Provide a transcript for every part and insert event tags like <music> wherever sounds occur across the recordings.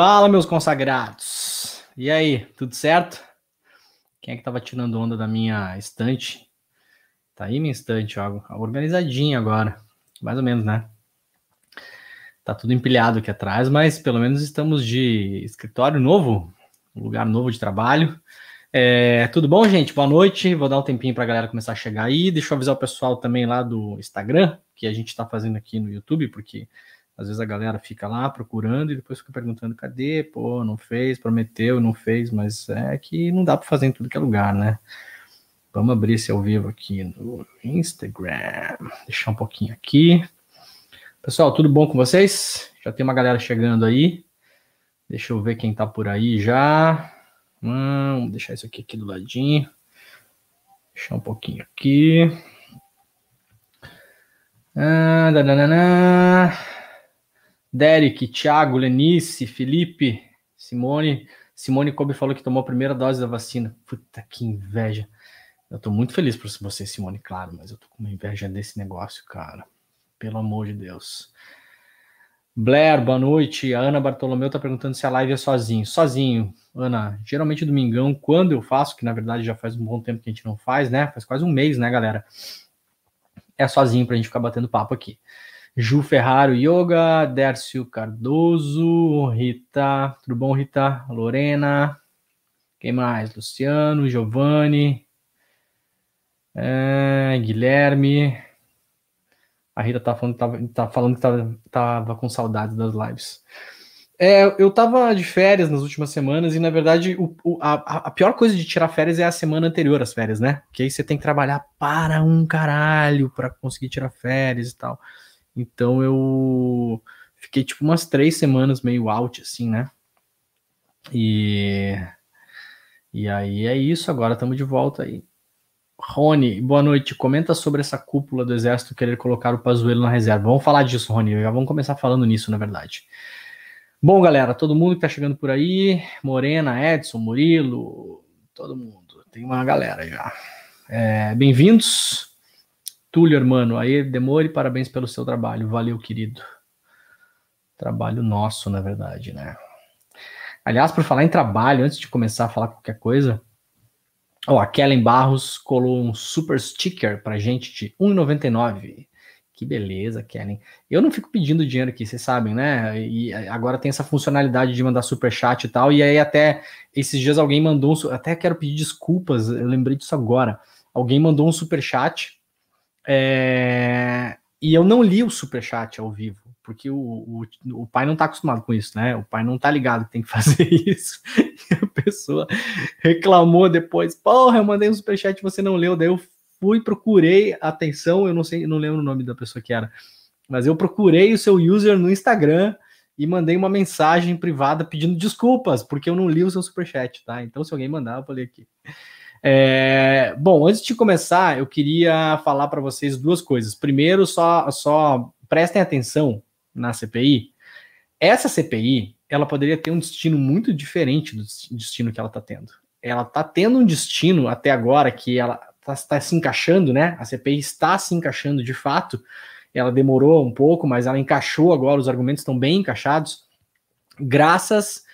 Fala, meus consagrados. E aí, tudo certo? Quem é que tava tirando onda da minha estante? Tá aí minha estante, ó, organizadinha agora. Mais ou menos, né? Tá tudo empilhado aqui atrás, mas pelo menos estamos de escritório novo, lugar novo de trabalho. É, tudo bom, gente? Boa noite. Vou dar um tempinho para a galera começar a chegar aí. Deixa eu avisar o pessoal também lá do Instagram, que a gente está fazendo aqui no YouTube, porque às vezes a galera fica lá procurando e depois fica perguntando: cadê? Pô, não fez, prometeu, não fez, mas é que não dá para fazer em tudo que é lugar, né? Vamos abrir esse ao vivo aqui no Instagram. Deixar um pouquinho aqui. Pessoal, tudo bom com vocês? Já tem uma galera chegando aí. Deixa eu ver quem tá por aí já. Hum, vamos deixar isso aqui, aqui do ladinho. Deixar um pouquinho aqui. Ah. Derek, Thiago, Lenice, Felipe, Simone. Simone Kobe falou que tomou a primeira dose da vacina. Puta que inveja. Eu tô muito feliz por você, Simone, claro, mas eu tô com uma inveja desse negócio, cara. Pelo amor de Deus. Blair, boa noite. A Ana Bartolomeu tá perguntando se a live é sozinho. Sozinho, Ana. Geralmente domingão, quando eu faço, que na verdade já faz um bom tempo que a gente não faz, né? Faz quase um mês, né, galera? É sozinho pra gente ficar batendo papo aqui. Ju Ferraro Yoga, Dércio Cardoso, Rita, tudo bom, Rita? Lorena, quem mais? Luciano, Giovanni, é, Guilherme. A Rita tá falando, tava, tá falando que tava, tava com saudades das lives. É, eu tava de férias nas últimas semanas e, na verdade, o, o, a, a, pior coisa de tirar férias é a semana anterior às férias, né? Porque aí você tem que trabalhar para um caralho para conseguir tirar férias e tal. Então eu fiquei tipo umas três semanas meio out, assim, né? E, e aí é isso, agora estamos de volta aí. Rony, boa noite. Comenta sobre essa cúpula do exército querer colocar o Pazuello na reserva. Vamos falar disso, Rony. Já vamos começar falando nisso, na verdade. Bom, galera, todo mundo que tá chegando por aí, Morena, Edson, Murilo, todo mundo. Tem uma galera já. É, Bem-vindos. Túlio, hermano, aí demore, parabéns pelo seu trabalho. Valeu, querido. Trabalho nosso, na verdade, né? Aliás, por falar em trabalho, antes de começar a falar qualquer coisa, ó, a Kellen Barros colou um super sticker pra gente de 1,99. Que beleza, Kellen. Eu não fico pedindo dinheiro aqui, vocês sabem, né? E agora tem essa funcionalidade de mandar super chat e tal. E aí até esses dias alguém mandou um, até quero pedir desculpas, eu lembrei disso agora. Alguém mandou um super chat é... E eu não li o superchat ao vivo, porque o, o, o, pai não tá acostumado com isso, né? O pai não tá ligado que tem que <laughs> fazer isso. E a pessoa reclamou depois, porra, eu mandei um superchat e você não leu. Daí eu fui, procurei atenção, eu não sei, não lembro o nome da pessoa que era, mas eu procurei o seu user no Instagram e mandei uma mensagem privada pedindo desculpas, porque eu não li o seu superchat, tá? Então, se alguém mandar, eu falei aqui. É, bom, antes de começar, eu queria falar para vocês duas coisas. Primeiro, só, só prestem atenção na CPI. Essa CPI, ela poderia ter um destino muito diferente do destino que ela está tendo. Ela está tendo um destino até agora que ela está tá se encaixando, né? A CPI está se encaixando de fato. Ela demorou um pouco, mas ela encaixou agora, os argumentos estão bem encaixados, graças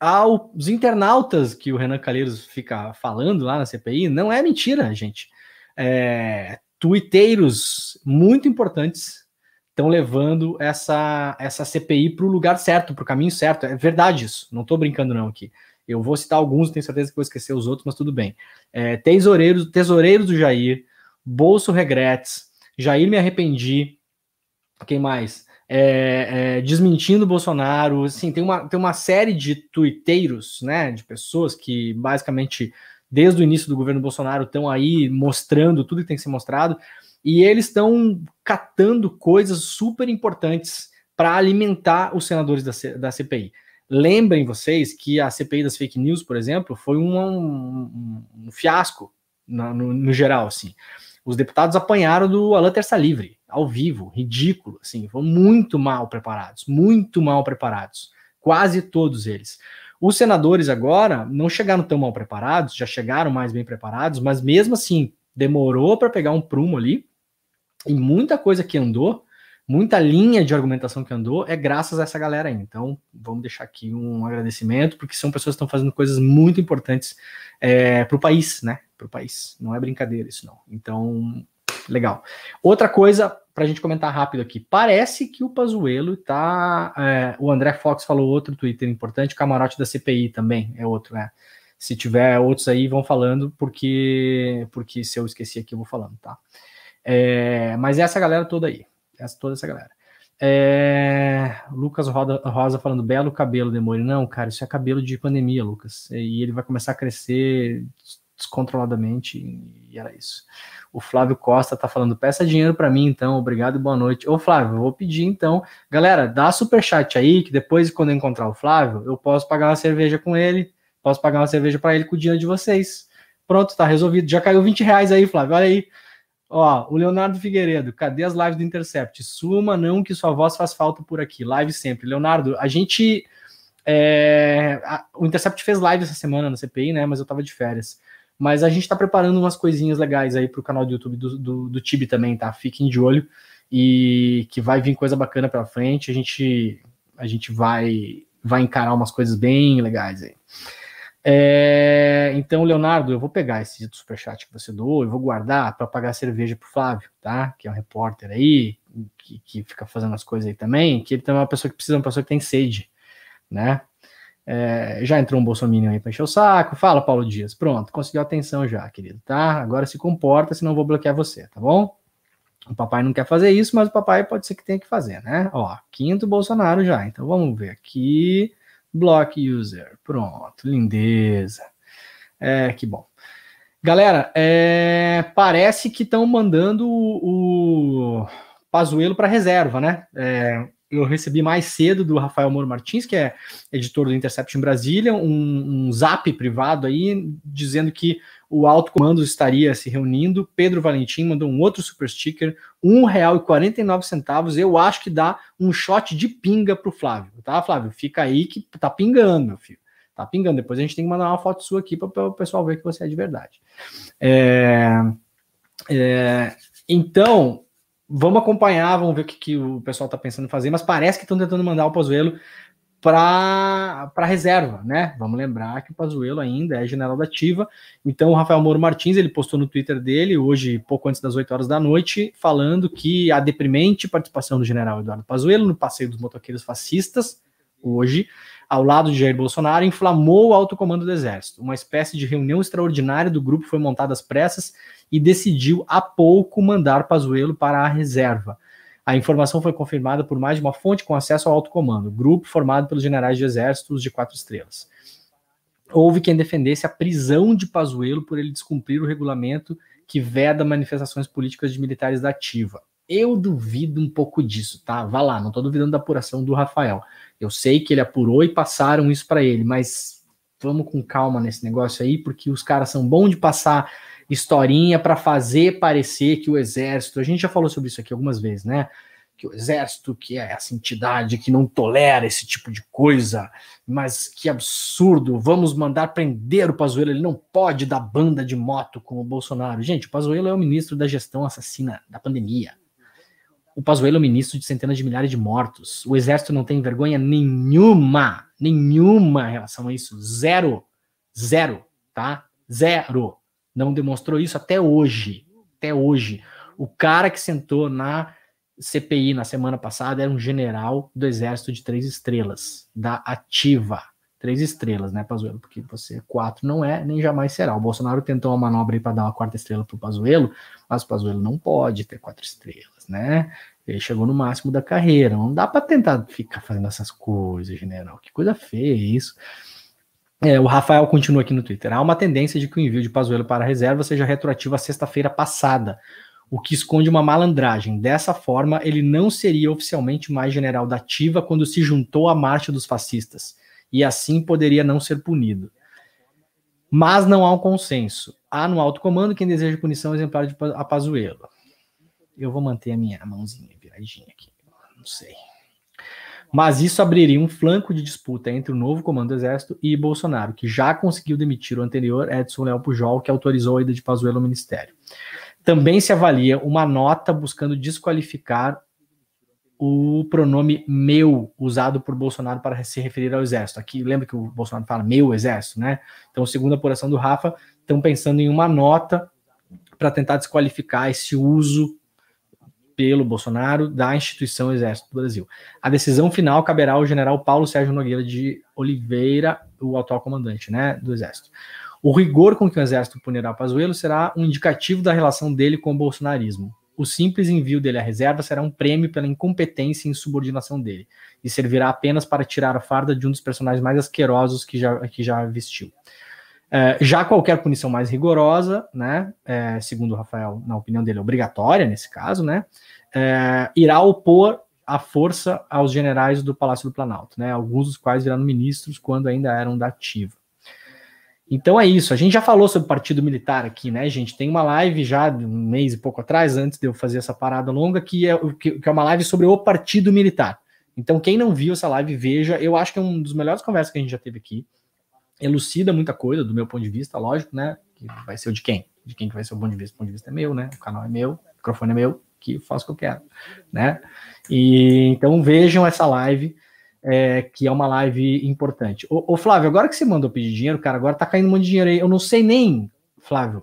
aos internautas que o Renan Calheiros fica falando lá na CPI, não é mentira, gente. É, tuiteiros muito importantes estão levando essa, essa CPI para o lugar certo, para o caminho certo. É verdade isso, não estou brincando não aqui. Eu vou citar alguns, tenho certeza que vou esquecer os outros, mas tudo bem. É, tesoureiros, tesoureiros do Jair, Bolso Regretes, Jair me arrependi. Quem mais? É, é, desmentindo o Bolsonaro. Assim, tem uma, tem uma série de tuiteiros, né, de pessoas que basicamente, desde o início do governo Bolsonaro, estão aí mostrando tudo que tem que ser mostrado, e eles estão catando coisas super importantes para alimentar os senadores da, C, da CPI. Lembrem vocês que a CPI das fake news, por exemplo, foi um, um, um fiasco no, no, no geral, assim. Os deputados apanharam do Alan Terça Livre ao vivo, ridículo, assim, foram muito mal preparados, muito mal preparados, quase todos eles. Os senadores agora não chegaram tão mal preparados, já chegaram mais bem preparados, mas mesmo assim demorou para pegar um prumo ali e muita coisa que andou muita linha de argumentação que andou é graças a essa galera aí. Então, vamos deixar aqui um agradecimento, porque são pessoas que estão fazendo coisas muito importantes é, para o país, né? Para o país. Não é brincadeira isso, não. Então, legal. Outra coisa para a gente comentar rápido aqui. Parece que o Pazuello tá. É, o André Fox falou outro Twitter importante, camarote da CPI também é outro, né? Se tiver outros aí, vão falando, porque porque se eu esqueci aqui, eu vou falando, tá? É, mas é essa galera toda aí. Essa, toda essa galera. É, Lucas Rosa falando, belo cabelo, Demore. Não, cara, isso é cabelo de pandemia, Lucas. E ele vai começar a crescer descontroladamente, e era isso. O Flávio Costa tá falando, peça dinheiro para mim então, obrigado e boa noite. Ô Flávio, eu vou pedir então. Galera, dá super chat aí, que depois quando eu encontrar o Flávio, eu posso pagar uma cerveja com ele, posso pagar uma cerveja para ele com o dinheiro de vocês. Pronto, tá resolvido. Já caiu 20 reais aí, Flávio, olha aí. Ó, o Leonardo Figueiredo, cadê as lives do Intercept? Suma não que sua voz faz falta por aqui. Live sempre. Leonardo, a gente... É, a, o Intercept fez live essa semana na CPI, né? Mas eu tava de férias. Mas a gente está preparando umas coisinhas legais aí para o canal do YouTube do, do, do Tibi também, tá? Fiquem de olho e que vai vir coisa bacana para frente. A gente, a gente vai, vai encarar umas coisas bem legais aí. É, então, Leonardo, eu vou pegar esse superchat que você doou, eu vou guardar para pagar cerveja pro Flávio, tá? Que é um repórter aí, que, que fica fazendo as coisas aí também, que ele também é uma pessoa que precisa, uma pessoa que tem sede, né? É, já entrou um bolsominion aí para encher o saco. Fala, Paulo Dias. Pronto, conseguiu atenção já, querido, tá? Agora se comporta, senão vou bloquear você, tá bom? O papai não quer fazer isso, mas o papai pode ser que tenha que fazer, né? Ó, quinto Bolsonaro já. Então vamos ver aqui. Block user. Pronto, lindeza. É, que bom. Galera, é, parece que estão mandando o, o Pazuelo para reserva, né? É, eu recebi mais cedo do Rafael Moro Martins, que é editor do Intercept em Brasília, um, um zap privado aí, dizendo que o alto comando estaria se reunindo. Pedro Valentim mandou um outro super sticker, R$ 1,49. Eu acho que dá um shot de pinga pro Flávio, tá, Flávio? Fica aí que tá pingando, meu filho. Tá pingando. Depois a gente tem que mandar uma foto sua aqui para o pessoal ver que você é de verdade. É, é, então, Vamos acompanhar, vamos ver o que, que o pessoal está pensando em fazer, mas parece que estão tentando mandar o Pazuello para reserva, né? Vamos lembrar que o Pazuello ainda é general da ativa. Então, o Rafael Moro Martins, ele postou no Twitter dele, hoje, pouco antes das 8 horas da noite, falando que a deprimente participação do general Eduardo Pazuello no passeio dos motoqueiros fascistas, hoje, ao lado de Jair Bolsonaro, inflamou o alto comando do Exército. Uma espécie de reunião extraordinária do grupo foi montada às pressas e decidiu há pouco mandar Pazuello para a reserva. A informação foi confirmada por mais de uma fonte com acesso ao alto comando, grupo formado pelos generais de exércitos de quatro estrelas. Houve quem defendesse a prisão de Pazuello por ele descumprir o regulamento que veda manifestações políticas de militares da ativa. Eu duvido um pouco disso, tá? Vá lá, não estou duvidando da apuração do Rafael. Eu sei que ele apurou e passaram isso para ele, mas vamos com calma nesse negócio aí, porque os caras são bons de passar historinha para fazer parecer que o exército, a gente já falou sobre isso aqui algumas vezes, né? Que o exército, que é essa entidade que não tolera esse tipo de coisa, mas que absurdo, vamos mandar prender o Pazuello, ele não pode dar banda de moto com o Bolsonaro. Gente, o Pazuello é o ministro da gestão assassina da pandemia. O Pazuello é ministro de centenas de milhares de mortos. O exército não tem vergonha nenhuma, nenhuma em relação a isso. Zero. Zero, tá? Zero não demonstrou isso até hoje. Até hoje. O cara que sentou na CPI na semana passada era um general do Exército de Três Estrelas, da Ativa. Três estrelas, né, Pazuello? Porque você quatro não é, nem jamais será. O Bolsonaro tentou uma manobra aí para dar uma quarta estrela para o Pazuello, mas o Pazuello não pode ter quatro estrelas, né? Ele chegou no máximo da carreira. Não dá para tentar ficar fazendo essas coisas, general. Que coisa feia isso. É, o Rafael continua aqui no Twitter. Há uma tendência de que o envio de Pazuello para a reserva seja retroativo à sexta-feira passada, o que esconde uma malandragem. Dessa forma, ele não seria oficialmente mais general da ativa quando se juntou à marcha dos fascistas, e assim poderia não ser punido. Mas não há um consenso. Há no alto comando quem deseja punição exemplar de a Pazuello. Eu vou manter a minha mãozinha viradinha aqui. Não sei mas isso abriria um flanco de disputa entre o novo comando do Exército e Bolsonaro, que já conseguiu demitir o anterior Edson Léo Pujol, que autorizou a ida de Pazuello ao ministério. Também se avalia uma nota buscando desqualificar o pronome meu usado por Bolsonaro para se referir ao exército. Aqui, lembra que o Bolsonaro fala meu exército, né? Então, segundo a apuração do Rafa, estão pensando em uma nota para tentar desqualificar esse uso pelo Bolsonaro da instituição Exército do Brasil. A decisão final caberá ao general Paulo Sérgio Nogueira de Oliveira, o atual comandante né, do Exército. O rigor com que o Exército punirá Pazuello será um indicativo da relação dele com o bolsonarismo. O simples envio dele à reserva será um prêmio pela incompetência e insubordinação dele, e servirá apenas para tirar a farda de um dos personagens mais asquerosos que já, que já vestiu. É, já qualquer punição mais rigorosa, né, é, segundo o Rafael, na opinião dele, obrigatória nesse caso, né, é, irá opor a força aos generais do Palácio do Planalto, né, alguns dos quais viraram ministros quando ainda eram da ativa. Então é isso, a gente já falou sobre partido militar aqui, né, gente? Tem uma live já um mês e pouco atrás, antes de eu fazer essa parada longa, que é, que é uma live sobre o partido militar. Então, quem não viu essa live, veja. Eu acho que é um dos melhores conversas que a gente já teve aqui elucida muita coisa do meu ponto de vista, lógico, né? Que vai ser o de quem? De quem que vai ser o ponto de vista? O ponto de vista é meu, né? O canal é meu, o microfone é meu, que faço o que eu quero, né? E então vejam essa live, é, que é uma live importante. Ô, ô, Flávio, agora que você mandou pedir dinheiro, cara, agora tá caindo um monte de dinheiro aí. Eu não sei nem, Flávio,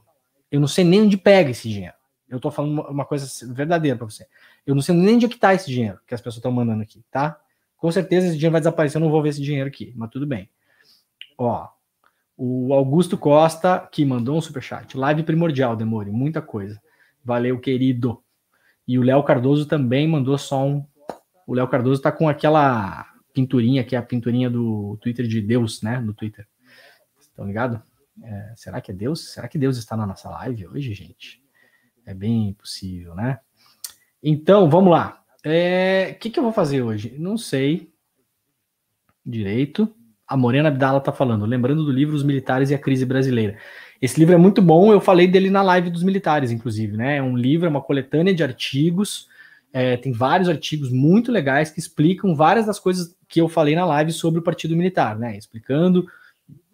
eu não sei nem onde pega esse dinheiro. Eu tô falando uma coisa verdadeira para você. Eu não sei nem onde é que tá esse dinheiro que as pessoas estão mandando aqui, tá? Com certeza esse dinheiro vai desaparecer, eu não vou ver esse dinheiro aqui, mas tudo bem. Ó, o Augusto Costa, que mandou um superchat. Live primordial, Demore, muita coisa. Valeu, querido. E o Léo Cardoso também mandou só um. O Léo Cardoso tá com aquela pinturinha, que é a pinturinha do Twitter de Deus, né? No Twitter. Estão ligados? É, será que é Deus? Será que Deus está na nossa live hoje, gente? É bem possível, né? Então, vamos lá. O é, que, que eu vou fazer hoje? Não sei direito a Morena Abdala está falando, lembrando do livro Os Militares e a Crise Brasileira. Esse livro é muito bom, eu falei dele na live dos militares, inclusive, né? É um livro, é uma coletânea de artigos, é, tem vários artigos muito legais que explicam várias das coisas que eu falei na live sobre o Partido Militar, né? Explicando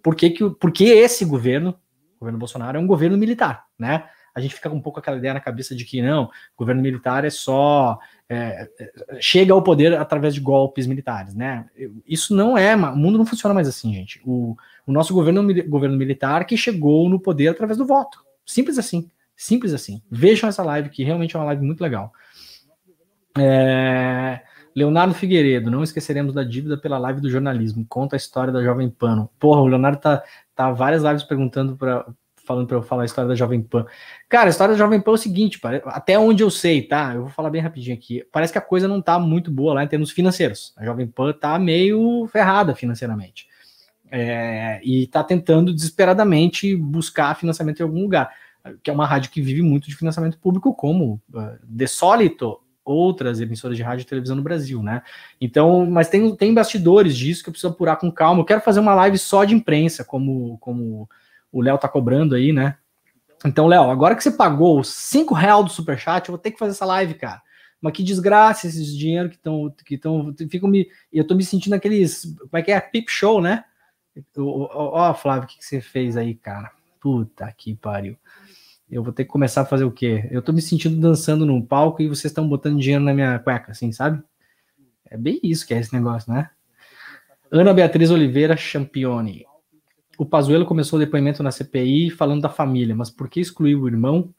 por que, que, por que esse governo, o governo Bolsonaro, é um governo militar, né? a gente fica com um pouco aquela ideia na cabeça de que não, governo militar é só é, é, chega ao poder através de golpes militares, né? Isso não é, o mundo não funciona mais assim, gente. O, o nosso governo, governo militar que chegou no poder através do voto, simples assim, simples assim. Vejam essa live que realmente é uma live muito legal. É, Leonardo Figueiredo, não esqueceremos da dívida pela live do jornalismo. Conta a história da Jovem Pano. Porra, o Leonardo tá, tá várias lives perguntando para falando para eu falar a história da Jovem Pan. Cara, a história da Jovem Pan é o seguinte, até onde eu sei, tá? Eu vou falar bem rapidinho aqui. Parece que a coisa não tá muito boa lá em termos financeiros. A Jovem Pan tá meio ferrada financeiramente. É, e tá tentando desesperadamente buscar financiamento em algum lugar. Que é uma rádio que vive muito de financiamento público, como uh, De Solito, outras emissoras de rádio e televisão no Brasil, né? Então, mas tem, tem bastidores disso que eu preciso apurar com calma. Eu quero fazer uma live só de imprensa, como, como o Léo tá cobrando aí, né? Então, Léo, agora que você pagou os 5 reais do superchat, eu vou ter que fazer essa live, cara. Mas que desgraça esses dinheiro que estão. que estão ficam me. Eu tô me sentindo aqueles. Como é que é? Pip show, né? Ó, Flávio, o que, que você fez aí, cara? Puta que pariu. Eu vou ter que começar a fazer o quê? Eu tô me sentindo dançando num palco e vocês estão botando dinheiro na minha cueca, assim, sabe? É bem isso que é esse negócio, né? Ana Beatriz Oliveira Champione o Pazuello começou o depoimento na CPI falando da família, mas por que excluiu o irmão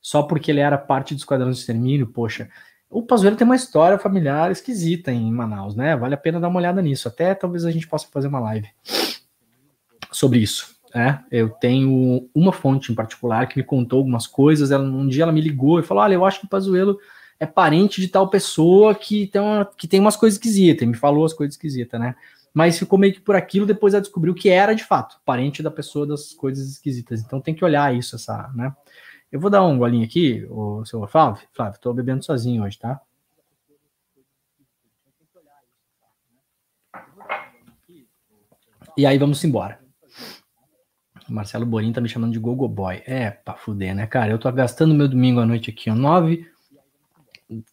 só porque ele era parte do esquadrão de extermínio? Poxa, o Pazuello tem uma história familiar esquisita em Manaus, né? Vale a pena dar uma olhada nisso. Até talvez a gente possa fazer uma live sobre isso. É, eu tenho uma fonte em particular que me contou algumas coisas. Ela, um dia ela me ligou e falou: Olha, eu acho que o Pazuello é parente de tal pessoa que tem, uma, que tem umas coisas esquisitas. E me falou as coisas esquisitas, né? Mas ficou meio que por aquilo, depois ela descobriu que era de fato parente da pessoa das coisas esquisitas. Então tem que olhar isso, essa, né? Eu vou dar um golinho aqui, o seu Flávio. Flávio, tô bebendo sozinho hoje, tá? E aí vamos embora. O Marcelo Borim tá me chamando de Gogo Boy. É, pra fuder, né, cara? Eu tô gastando meu domingo à noite aqui, ó, 9,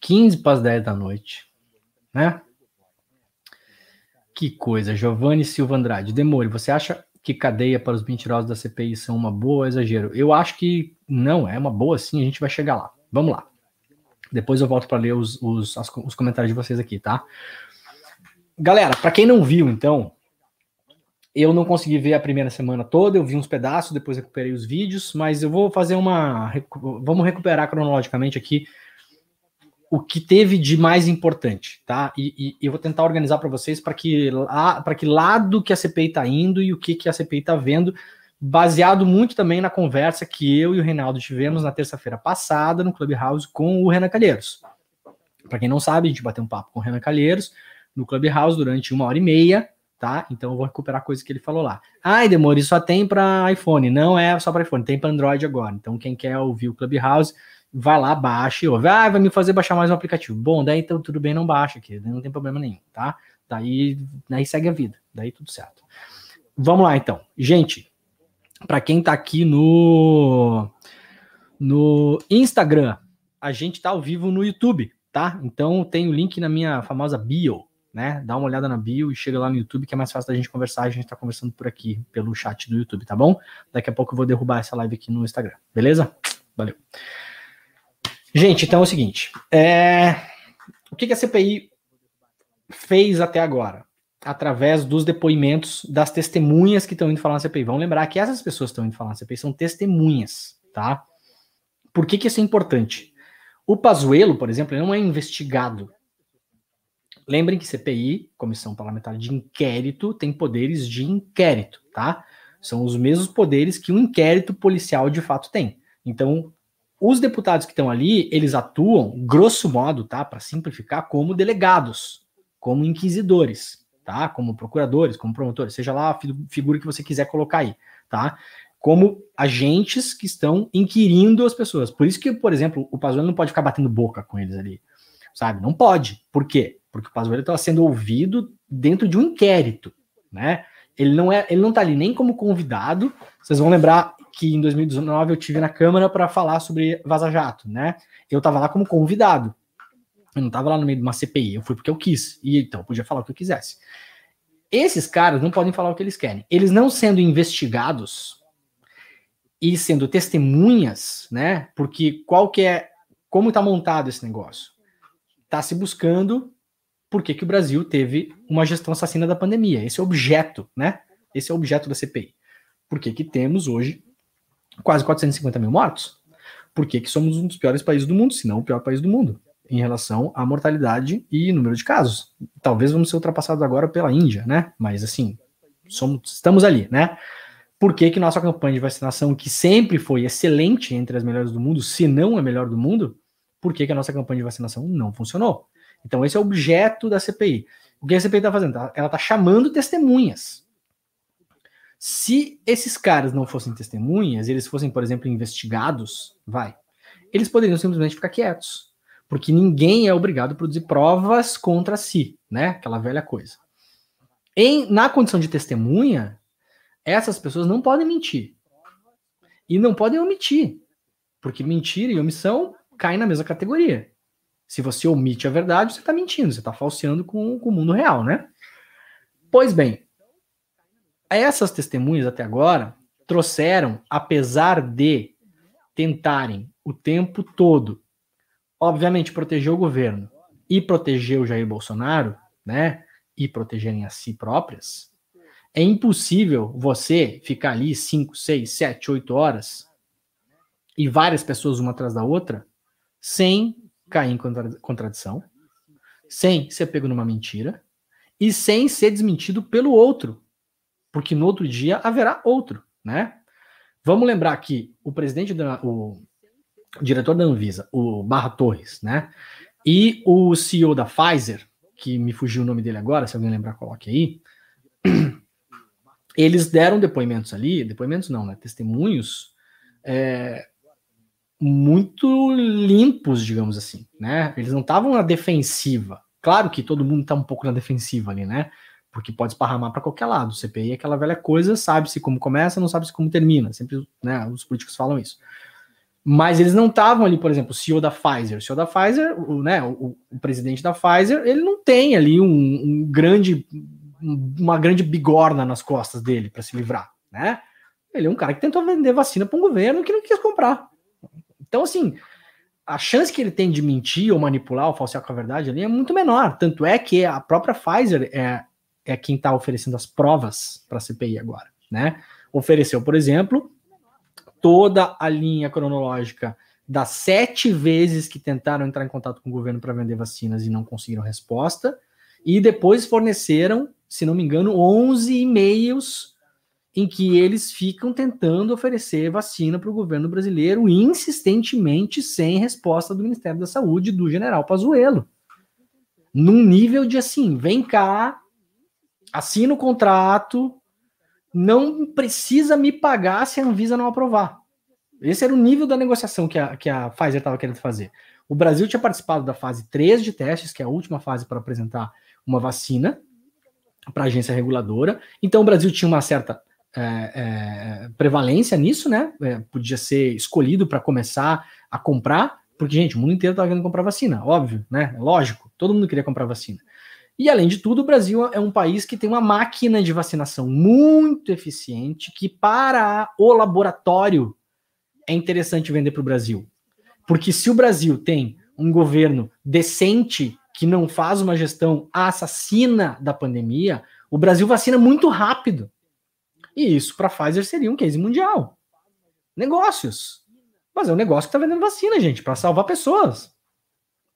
15 para as 10 da noite, né? Que coisa, Giovanni Silva Andrade. Demore, você acha que cadeia para os mentirosos da CPI são uma boa ou exagero? Eu acho que não, é uma boa sim, a gente vai chegar lá. Vamos lá. Depois eu volto para ler os, os, os comentários de vocês aqui, tá? Galera, para quem não viu, então, eu não consegui ver a primeira semana toda, eu vi uns pedaços, depois recuperei os vídeos, mas eu vou fazer uma. Vamos recuperar cronologicamente aqui o que teve de mais importante, tá? E, e eu vou tentar organizar para vocês para que, para que lado que a CPI está indo e o que, que a CPI está vendo, baseado muito também na conversa que eu e o Reinaldo tivemos na terça-feira passada no Clubhouse com o Renan Calheiros. Para quem não sabe, a gente bateu um papo com o Renan Calheiros no Clubhouse durante uma hora e meia tá? Então eu vou recuperar coisa que ele falou lá. Ai, Demore, só tem para iPhone. Não é só para iPhone, tem para Android agora. Então quem quer ouvir o Clubhouse, vai lá, baixa e ouve. Ah, vai me fazer baixar mais um aplicativo. Bom, daí então tudo bem, não baixa aqui, não tem problema nenhum, tá? Daí, daí segue a vida, daí tudo certo. Vamos lá então. Gente, para quem tá aqui no no Instagram, a gente tá ao vivo no YouTube, tá? Então tem o link na minha famosa bio, né? Dá uma olhada na bio e chega lá no YouTube, que é mais fácil da gente conversar. A gente tá conversando por aqui, pelo chat do YouTube, tá bom? Daqui a pouco eu vou derrubar essa live aqui no Instagram, beleza? Valeu. Gente, então é o seguinte: é... o que, que a CPI fez até agora? Através dos depoimentos das testemunhas que estão indo falar na CPI. Vamos lembrar que essas pessoas que estão indo falar na CPI são testemunhas, tá? Por que, que isso é importante? O Pazuello, por exemplo, não é investigado Lembrem que CPI, Comissão Parlamentar de Inquérito, tem poderes de inquérito, tá? São os mesmos poderes que um inquérito policial de fato tem. Então, os deputados que estão ali, eles atuam, grosso modo, tá? Para simplificar, como delegados, como inquisidores, tá? Como procuradores, como promotores, seja lá a figura que você quiser colocar aí, tá? Como agentes que estão inquirindo as pessoas. Por isso que, por exemplo, o Pazuello não pode ficar batendo boca com eles ali, sabe? Não pode. Por quê? porque o Pazuello estava sendo ouvido dentro de um inquérito, né? Ele não é, ele não está ali nem como convidado. Vocês vão lembrar que em 2019 eu tive na Câmara para falar sobre Vaza Jato, né? Eu estava lá como convidado. Eu não estava lá no meio de uma CPI, eu fui porque eu quis. E então eu podia falar o que eu quisesse. Esses caras não podem falar o que eles querem. Eles não sendo investigados e sendo testemunhas, né? Porque qual que é como está montado esse negócio? Está se buscando por que, que o Brasil teve uma gestão assassina da pandemia. Esse é o objeto, né? Esse é o objeto da CPI. Por que, que temos hoje quase 450 mil mortos? Por que, que somos um dos piores países do mundo, se não o pior país do mundo, em relação à mortalidade e número de casos? Talvez vamos ser ultrapassados agora pela Índia, né? Mas assim, somos, estamos ali, né? Por que, que nossa campanha de vacinação, que sempre foi excelente entre as melhores do mundo, se não a melhor do mundo, por que, que a nossa campanha de vacinação não funcionou? Então, esse é o objeto da CPI. O que a CPI está fazendo? Ela está chamando testemunhas. Se esses caras não fossem testemunhas, eles fossem, por exemplo, investigados, vai, eles poderiam simplesmente ficar quietos. Porque ninguém é obrigado a produzir provas contra si, né? Aquela velha coisa. Em, na condição de testemunha, essas pessoas não podem mentir. E não podem omitir. Porque mentira e omissão caem na mesma categoria. Se você omite a verdade, você está mentindo, você está falseando com, com o mundo real, né? Pois bem, essas testemunhas até agora trouxeram, apesar de tentarem o tempo todo, obviamente, proteger o governo e proteger o Jair Bolsonaro, né? E protegerem a si próprias, é impossível você ficar ali 5, 6, 7, 8 horas e várias pessoas uma atrás da outra sem cair em contradição, sem ser pego numa mentira e sem ser desmentido pelo outro, porque no outro dia haverá outro, né? Vamos lembrar que o presidente da, o, diretor da Anvisa, o Barra Torres, né? E o CEO da Pfizer, que me fugiu o nome dele agora, se alguém lembrar, coloque aí. <clears throat> Eles deram depoimentos ali, depoimentos não, né? Testemunhos é, muito limpos, digamos assim, né? Eles não estavam na defensiva. Claro que todo mundo está um pouco na defensiva ali, né? Porque pode esparramar para qualquer lado. CPI é aquela velha coisa, sabe-se como começa, não sabe-se como termina. Sempre, né, os políticos falam isso. Mas eles não estavam ali, por exemplo, o CEO da Pfizer. O CEO da Pfizer, o, né, o, o presidente da Pfizer, ele não tem ali um, um grande, uma grande bigorna nas costas dele para se livrar, né? Ele é um cara que tentou vender vacina para um governo que não quis comprar. Então, assim, a chance que ele tem de mentir ou manipular ou falsear com a verdade ali é muito menor. Tanto é que a própria Pfizer é, é quem está oferecendo as provas para a CPI agora, né? Ofereceu, por exemplo, toda a linha cronológica das sete vezes que tentaram entrar em contato com o governo para vender vacinas e não conseguiram resposta, e depois forneceram, se não me engano, 11 e-mails em que eles ficam tentando oferecer vacina para o governo brasileiro insistentemente sem resposta do Ministério da Saúde do general Pazuello. Num nível de assim, vem cá, assina o contrato, não precisa me pagar se a Anvisa não aprovar. Esse era o nível da negociação que a, que a Pfizer estava querendo fazer. O Brasil tinha participado da fase 3 de testes, que é a última fase para apresentar uma vacina para a agência reguladora. Então o Brasil tinha uma certa é, é, prevalência nisso, né? É, podia ser escolhido para começar a comprar, porque, gente, o mundo inteiro estava querendo comprar vacina, óbvio, né? Lógico, todo mundo queria comprar vacina. E além de tudo, o Brasil é um país que tem uma máquina de vacinação muito eficiente, que para o laboratório é interessante vender para o Brasil. Porque se o Brasil tem um governo decente que não faz uma gestão assassina da pandemia, o Brasil vacina muito rápido. E isso para a Pfizer seria um case mundial. Negócios. Mas é um negócio que está vendendo vacina, gente, para salvar pessoas.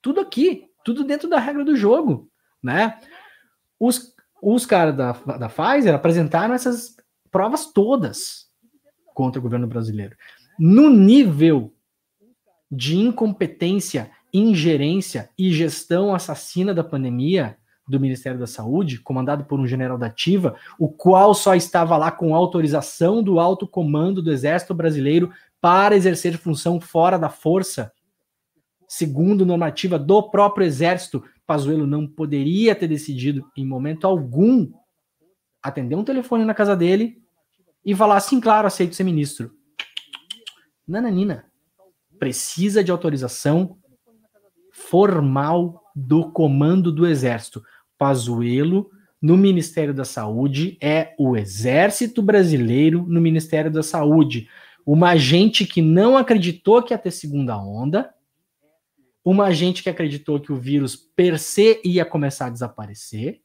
Tudo aqui, tudo dentro da regra do jogo, né? Os, os caras da, da Pfizer apresentaram essas provas todas contra o governo brasileiro. No nível de incompetência, ingerência e gestão assassina da pandemia, do Ministério da Saúde, comandado por um general da ativa, o qual só estava lá com autorização do alto comando do Exército Brasileiro para exercer função fora da força, segundo normativa do próprio Exército, Pazuello não poderia ter decidido em momento algum atender um telefone na casa dele e falar assim, claro, aceito ser ministro. Nananina, precisa de autorização formal do comando do Exército. Pazuello no Ministério da Saúde é o Exército Brasileiro no Ministério da Saúde. Uma gente que não acreditou que ia ter segunda onda, uma gente que acreditou que o vírus per se ia começar a desaparecer,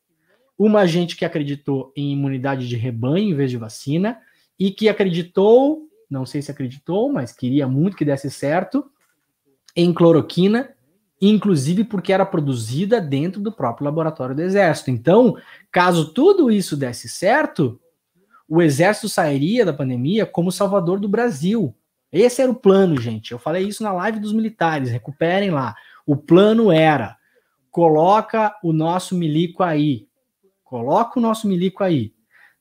uma gente que acreditou em imunidade de rebanho em vez de vacina, e que acreditou, não sei se acreditou, mas queria muito que desse certo, em cloroquina inclusive porque era produzida dentro do próprio laboratório do Exército. Então, caso tudo isso desse certo, o Exército sairia da pandemia como salvador do Brasil. Esse era o plano, gente. Eu falei isso na live dos militares, recuperem lá. O plano era: coloca o nosso milico aí. Coloca o nosso milico aí.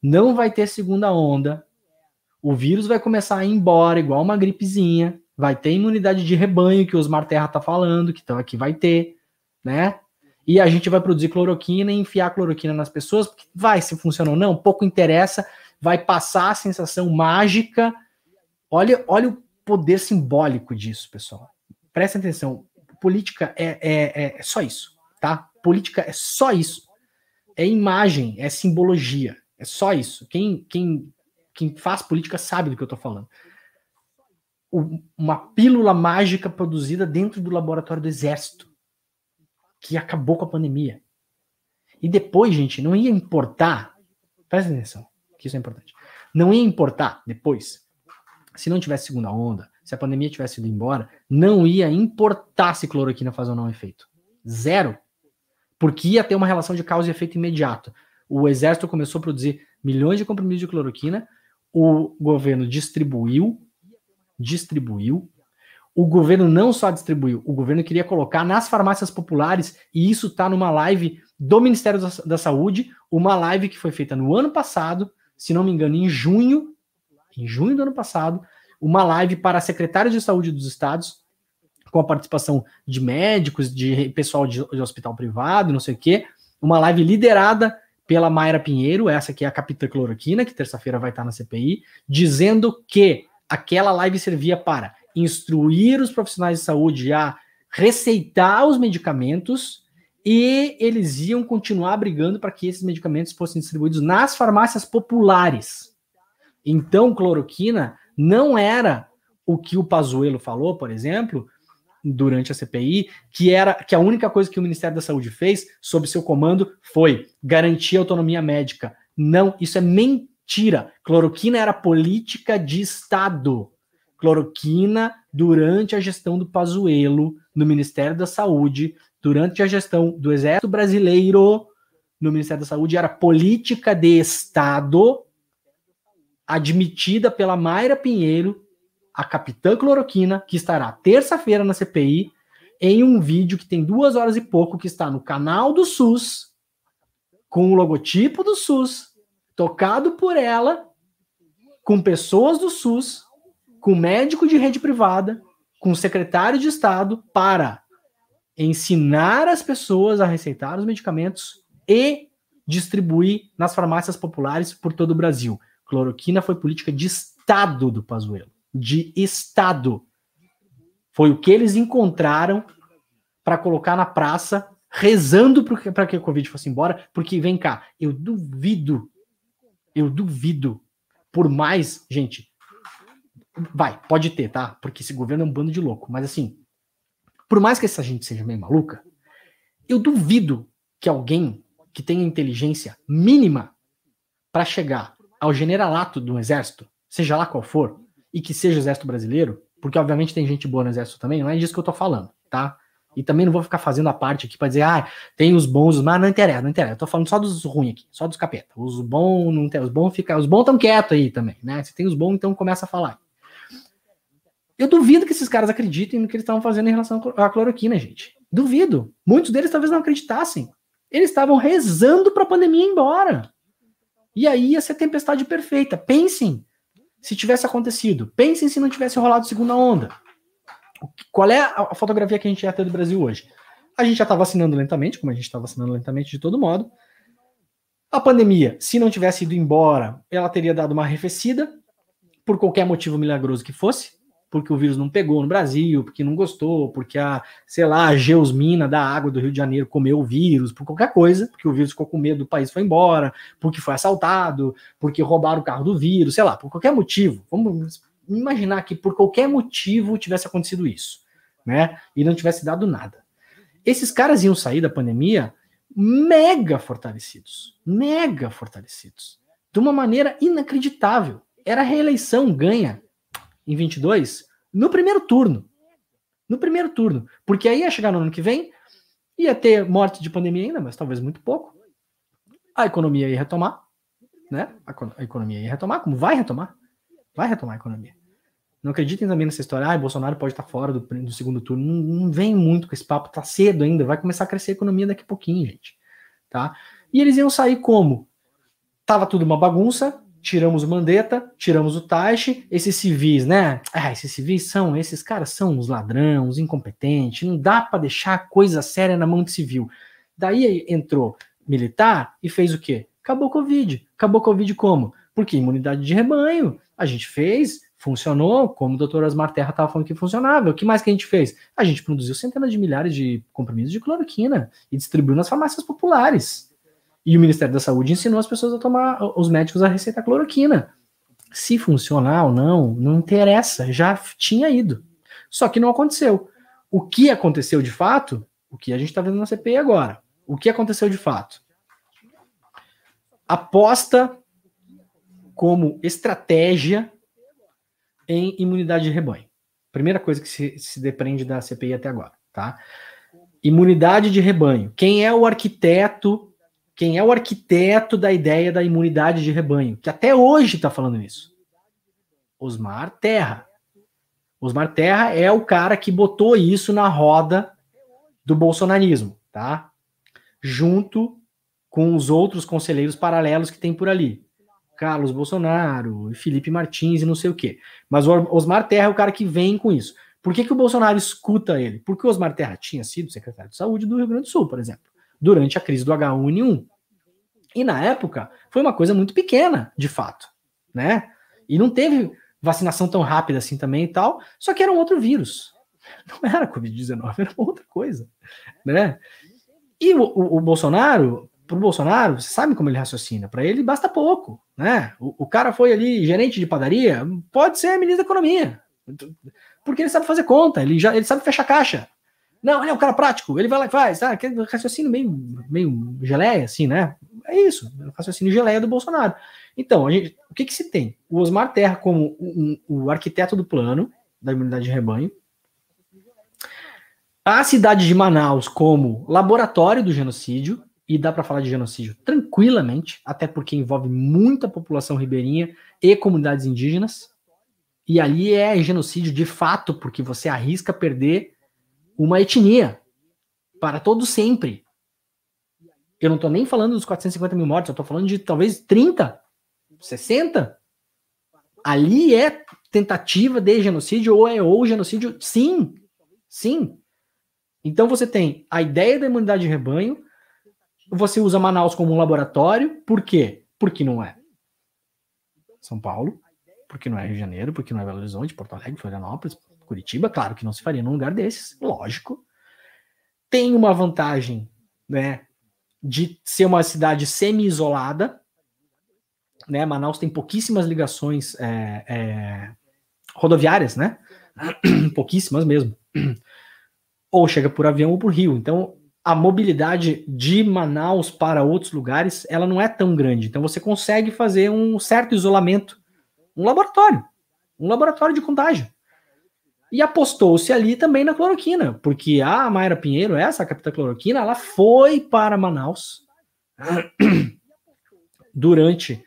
Não vai ter segunda onda. O vírus vai começar a ir embora, igual uma gripezinha vai ter imunidade de rebanho que o Osmar Terra tá falando, que então aqui vai ter, né? E a gente vai produzir cloroquina e enfiar cloroquina nas pessoas, porque vai, se funciona ou não, pouco interessa, vai passar a sensação mágica. Olha, olha o poder simbólico disso, pessoal. Prestem atenção. Política é, é, é só isso, tá? Política é só isso. É imagem, é simbologia. É só isso. Quem, quem, quem faz política sabe do que eu tô falando uma pílula mágica produzida dentro do laboratório do exército, que acabou com a pandemia. E depois, gente, não ia importar, presta atenção, que isso é importante, não ia importar depois, se não tivesse segunda onda, se a pandemia tivesse ido embora, não ia importar se cloroquina faz ou não efeito. Zero. Porque ia ter uma relação de causa e efeito imediato. O exército começou a produzir milhões de comprimidos de cloroquina, o governo distribuiu distribuiu. O governo não só distribuiu, o governo queria colocar nas farmácias populares, e isso está numa live do Ministério da, Saúde, uma live que foi feita no ano passado, se não me engano, em junho, em junho do ano passado, uma live para secretários de saúde dos estados, com a participação de médicos, de pessoal de, de hospital privado, não sei o quê, uma live liderada pela Mayra Pinheiro, essa que é a capitã cloroquina, que terça-feira vai estar na CPI, dizendo que aquela live servia para instruir os profissionais de saúde a receitar os medicamentos e eles iam continuar brigando para que esses medicamentos fossem distribuídos nas farmácias populares. Então, cloroquina não era o que o Pazuello falou, por exemplo, durante a CPI que era que a única coisa que o Ministério da Saúde fez sob seu comando foi garantir autonomia médica. Não, isso é mentira. Cloroquina era política de Estado. Cloroquina, durante a gestão do Pazuello no Ministério da Saúde, durante a gestão do Exército Brasileiro no Ministério da Saúde, era política de Estado admitida pela Mayra Pinheiro, a capitã cloroquina, que estará terça-feira na CPI, em um vídeo que tem duas horas e pouco, que está no canal do SUS, com o logotipo do SUS, tocado por ela, com pessoas do SUS, com médico de rede privada, com secretário de Estado, para ensinar as pessoas a receitar os medicamentos e distribuir nas farmácias populares por todo o Brasil. Cloroquina foi política de Estado do Pazuello de Estado. Foi o que eles encontraram para colocar na praça, rezando para que a Covid fosse embora, porque vem cá, eu duvido, eu duvido, por mais, gente, vai, pode ter, tá? Porque esse governo é um bando de louco, mas assim, por mais que essa gente seja meio maluca, eu duvido que alguém que tenha inteligência mínima para chegar ao generalato do exército, seja lá qual for, e que seja o exército brasileiro, porque obviamente tem gente boa no exército também, não é disso que eu tô falando, tá? E também não vou ficar fazendo a parte aqui para dizer, ah, tem os bons, mas não interessa, não interessa. Eu tô falando só dos ruins aqui, só dos capeta. Os bons não tem, os bons fica, os bons estão quietos aí também, né? Se tem os bons, então começa a falar. Eu duvido que esses caras acreditem no que eles estavam fazendo em relação à cloroquina, gente. Duvido. Muitos deles talvez não acreditassem. Eles estavam rezando para a pandemia ir embora. E aí ia ser tempestade perfeita. Pensem se tivesse acontecido. Pensem se não tivesse rolado segunda onda. Qual é a fotografia que a gente ia ter do Brasil hoje? A gente já está vacinando lentamente, como a gente está vacinando lentamente de todo modo. A pandemia, se não tivesse ido embora, ela teria dado uma arrefecida, por qualquer motivo milagroso que fosse porque o vírus não pegou no Brasil, porque não gostou, porque a, sei lá, a geosmina da água do Rio de Janeiro comeu o vírus, por qualquer coisa, porque o vírus ficou com medo do país foi embora, porque foi assaltado, porque roubaram o carro do vírus, sei lá, por qualquer motivo. Vamos imaginar que por qualquer motivo tivesse acontecido isso, né? E não tivesse dado nada. Esses caras iam sair da pandemia mega fortalecidos, mega fortalecidos, de uma maneira inacreditável. Era reeleição ganha em 22 no primeiro turno. No primeiro turno. Porque aí ia chegar no ano que vem, ia ter morte de pandemia ainda, mas talvez muito pouco. A economia ia retomar, né? A, economia ia retomar, como vai retomar? Vai retomar a economia. Não acreditem também nessa história, ah, Bolsonaro pode estar fora do, do segundo turno. Não, não, vem muito com esse papo, tá cedo ainda, vai começar a crescer a economia daqui a pouquinho, gente. Tá? E eles iam sair como? Tava tudo uma bagunça, tiramos o Mandetta, tiramos o Taishi, esses civis, né? Ah, esses civis são, esses caras são uns ladrões, incompetentes, não dá para deixar coisa séria na mão de civil. Daí entrou militar e fez o quê? Acabou o Covid. Acabou o Covid como? Porque imunidade de rebanho, a gente fez, funcionou, como o doutor Osmar Terra estava falando que funcionava. O que mais que a gente fez? A gente produziu centenas de milhares de comprimidos de cloroquina e distribuiu nas farmácias populares. E o Ministério da Saúde ensinou as pessoas a tomar, os médicos a receitar cloroquina. Se funcionar ou não, não interessa, já tinha ido. Só que não aconteceu. O que aconteceu de fato, o que a gente está vendo na CPI agora, o que aconteceu de fato? Aposta como estratégia em imunidade de rebanho. Primeira coisa que se, se depende da CPI até agora, tá? Imunidade de rebanho. Quem é o arquiteto quem é o arquiteto da ideia da imunidade de rebanho, que até hoje está falando isso? Osmar Terra. Osmar Terra é o cara que botou isso na roda do bolsonarismo, tá? Junto com os outros conselheiros paralelos que tem por ali. Carlos Bolsonaro, Felipe Martins e não sei o quê. Mas o Osmar Terra é o cara que vem com isso. Por que, que o Bolsonaro escuta ele? Porque o Osmar Terra tinha sido secretário de saúde do Rio Grande do Sul, por exemplo durante a crise do H1N1. E na época foi uma coisa muito pequena, de fato, né? E não teve vacinação tão rápida assim também e tal, só que era um outro vírus. <laughs> Não era Covid-19, era outra coisa, né? E o, o, o Bolsonaro, Bolsonaro, você sabe como ele raciocina, para ele basta pouco, né? O, o, cara foi ali gerente de padaria, pode ser ministro da economia. Porque ele sabe fazer conta, ele já ele sabe fechar caixa. Não, ele é um cara prático, ele vai lá e faz, tá? Aquele raciocínio meio, meio geleia, assim, né? É isso, o raciocínio geleia do Bolsonaro. Então, gente, o que, que se tem? O Osmar Terra como um, um, o arquiteto do plano da imunidade de rebanho, a cidade de Manaus como laboratório do genocídio, e dá para falar de genocídio tranquilamente, até porque envolve muita população ribeirinha e comunidades indígenas. E ali é genocídio de fato, porque você arrisca perder uma etnia para todo sempre. Eu não estou nem falando dos 450 mil mortos, eu estou falando de talvez 30, 60. Ali é tentativa de genocídio ou é ou genocídio? Sim, sim. Então você tem a ideia da imunidade de rebanho, você usa Manaus como um laboratório, por quê? Porque não é São Paulo, porque não é Rio de Janeiro, porque não é Belo Horizonte, Porto Alegre, Florianópolis, Curitiba, claro que não se faria num lugar desses, lógico. Tem uma vantagem, né, de ser uma cidade semi-isolada, né, Manaus tem pouquíssimas ligações é, é, rodoviárias, né, <clears throat> pouquíssimas mesmo ou chega por avião ou por rio. Então, a mobilidade de Manaus para outros lugares, ela não é tão grande. Então, você consegue fazer um certo isolamento, um laboratório, um laboratório de contágio. E apostou-se ali também na cloroquina, porque a Mayra Pinheiro, essa capitã cloroquina, ela foi para Manaus <clears throat> durante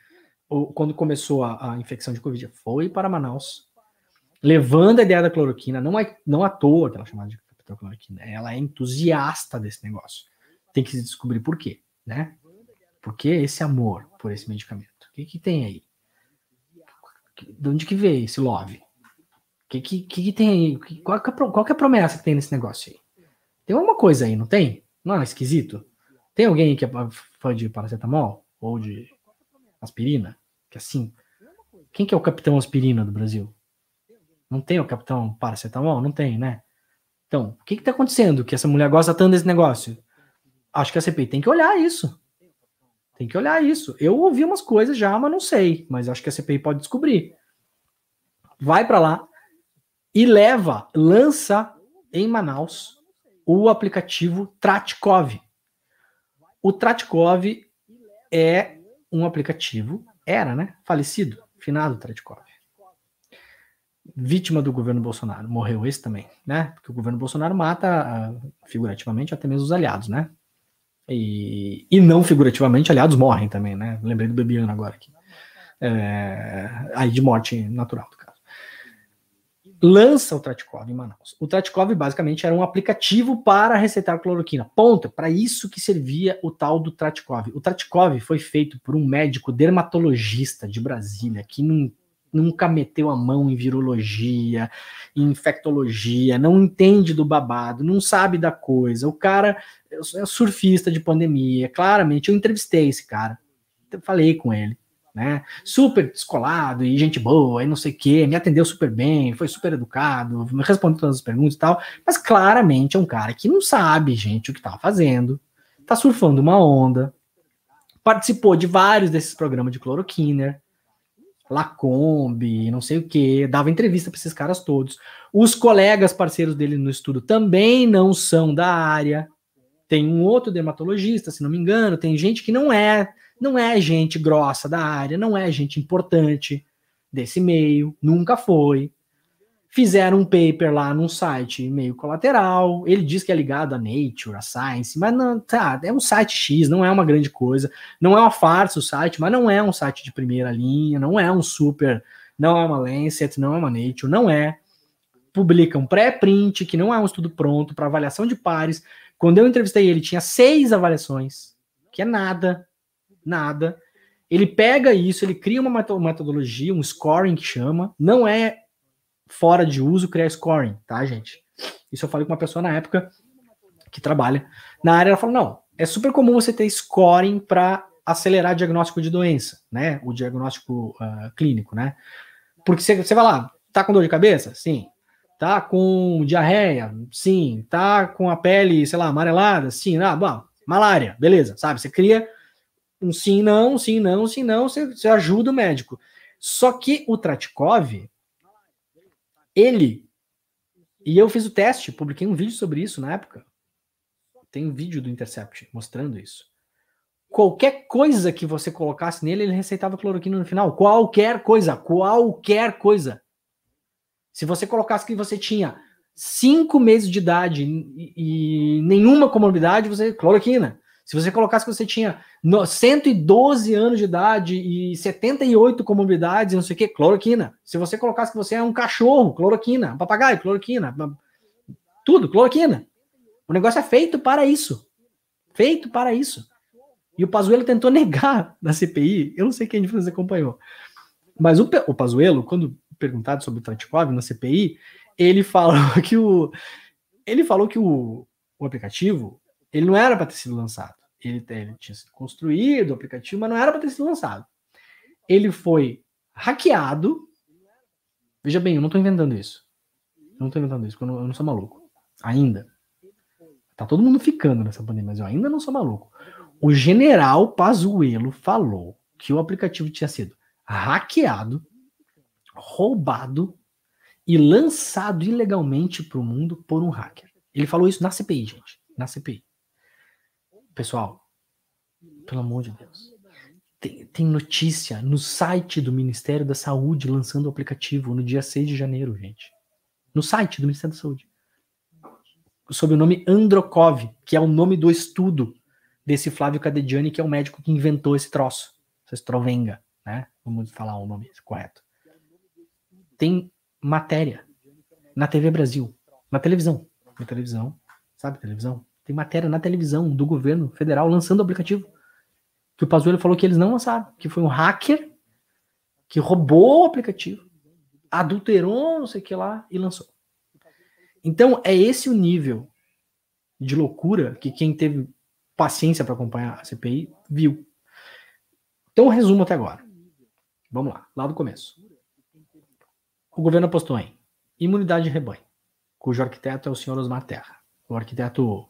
quando começou a, a infecção de Covid, foi para Manaus, levando a ideia da cloroquina, não, é, não à toa que ela é chamada de cloroquina. Ela é entusiasta desse negócio. Tem que se descobrir por quê, né? Por que esse amor por esse medicamento? O que, que tem aí? De onde que veio esse love? Que, que, que, tem? Qual, que é, qual que é a promessa que tem nesse negócio aí? Tem alguma coisa aí, não tem? Não é esquisito? Tem alguém que é fã de paracetamol? Ou de aspirina? Que assim. Quem que é o capitão aspirina do Brasil? Não tem o capitão paracetamol? Não tem, né? Então, o que está acontecendo que essa mulher gosta tanto desse negócio? Acho que a CPI tem que olhar isso. Tem que olhar isso. Eu ouvi umas coisas já, mas não sei. Mas acho que a CPI pode descobrir. Vai para lá e leva, lança em Manaus o aplicativo Tratkov. O Tratkov é um aplicativo, era, né? Falecido, finado Tratkov vítima do governo Bolsonaro. Morreu esse também, né? Porque o governo Bolsonaro mata, ah, figurativamente, até mesmo os aliados, né? E, e não figurativamente, aliados morrem também, né? Lembrei do Bebiano agora aqui. É, aí de morte natural, do caso. Lança o Tratkov em Manaus. O Tratkov basicamente era um aplicativo para receitar cloroquina. Ponto. Para isso que servia o tal do Tratkov. O Tratkov foi feito por um médico dermatologista de Brasília que nunca meteu a mão em virologia, em infectologia, não entende do babado, não sabe da coisa. O cara é surfista de pandemia, claramente. Eu entrevistei esse cara, falei com ele, né? Super descolado e gente boa, e não sei o quê, me atendeu super bem, foi super educado, me respondeu todas as perguntas e tal, mas claramente é um cara que não sabe, gente, o que tá fazendo, tá surfando uma onda, participou de vários desses programas de cloroquina, Lacombe, não sei o que, dava entrevista para esses caras todos. Os colegas parceiros dele no estudo também não são da área. Tem um outro dermatologista, se não me engano, tem gente que não é, não é gente grossa da área, não é gente importante desse meio, nunca foi fizeram um paper lá num site meio colateral. Ele diz que é ligado a Nature, a Science, mas não, tá, é um site X, não é uma grande coisa. Não é uma farsa o site, mas não é um site de primeira linha, não é um super, não é uma Lancet, não é uma Nature, não é. Publica um pré-print, que não é um estudo pronto para avaliação de pares. Quando eu entrevistei ele, tinha seis avaliações, que é nada, nada. Ele pega isso, ele cria uma metodologia, um scoring que chama, não é fora de uso criar scoring, tá, gente? Isso eu falei com uma pessoa na época que trabalha na área. Ela falou: não, é super comum você ter scoring para acelerar diagnóstico de doença, né? O diagnóstico uh, clínico, né? Porque você, você vai lá, tá com dor de cabeça? Sim. Tá com diarreia? Sim. Tá com a pele, sei lá, amarelada? Sim. Ah, bom, malária, beleza, sabe? Você cria um sim, não, sim, não, sim, não, você, você ajuda o médico. Só que o Tratkov, ele E eu fiz o teste, publiquei um vídeo sobre isso na época. Tem um vídeo do Intercept mostrando isso. Qualquer coisa que você colocasse nele, ele receitava cloroquina no final. Qualquer coisa, qualquer coisa. Se você colocasse que você tinha cinco meses de idade e, e nenhuma comorbidade, você cloroquina. Se você colocasse que você tinha 112 anos de idade e 78 comorbidades, não sei o que, cloroquina. Se você colocasse que você é um cachorro, cloroquina. Um papagaio, cloroquina. Tudo, cloroquina. O negócio é feito para isso. Feito para isso. E o Pazuello tentou negar na CPI. Eu não sei quem de vocês acompanhou. Mas o, o Pazuello, quando perguntado sobre o Tratikov na CPI, ele falou <laughs> que o ele falou que o, o aplicativo ele não era para ter sido lançado. Ele, ele, tinha sido construído, o aplicativo, mas não era para ter sido lançado. Ele foi hackeado. Veja bem, eu não estou inventando isso. Eu não estou inventando isso, porque eu não, eu não sou maluco. Ainda. Tá todo mundo ficando nessa pandemia, mas eu ainda não sou maluco. O general Pazuello falou que o aplicativo tinha sido hackeado, roubado e lançado ilegalmente para o mundo por um hacker. Ele falou isso na CPI, gente. Na CPI. Pessoal, pelo amor de Deus. Tem, tem, notícia no site do Ministério da Saúde lançando o aplicativo no dia 6 de janeiro, gente. No site do Ministério da Saúde. Sob o nome Androkov, que é o nome do estudo desse Flávio Cadediani, que é o médico que inventou esse troço. Essa estrovenga, né? Vamos falar o nome correto. Tem matéria na TV Brasil, na televisão. Na televisão, sabe televisão? Tem matéria na televisão do governo federal lançando o aplicativo. Que o Pazuello falou que eles não lançaram, que foi um hacker que roubou o aplicativo, adulterou, não sei o que lá, e lançou. Então, é esse o nível de loucura que quem teve paciência para acompanhar a CPI viu. Então, resumo até agora. Vamos lá, lá do começo. O governo apostou em imunidade de rebanho, cujo arquiteto é o senhor Osmar Terra, o arquiteto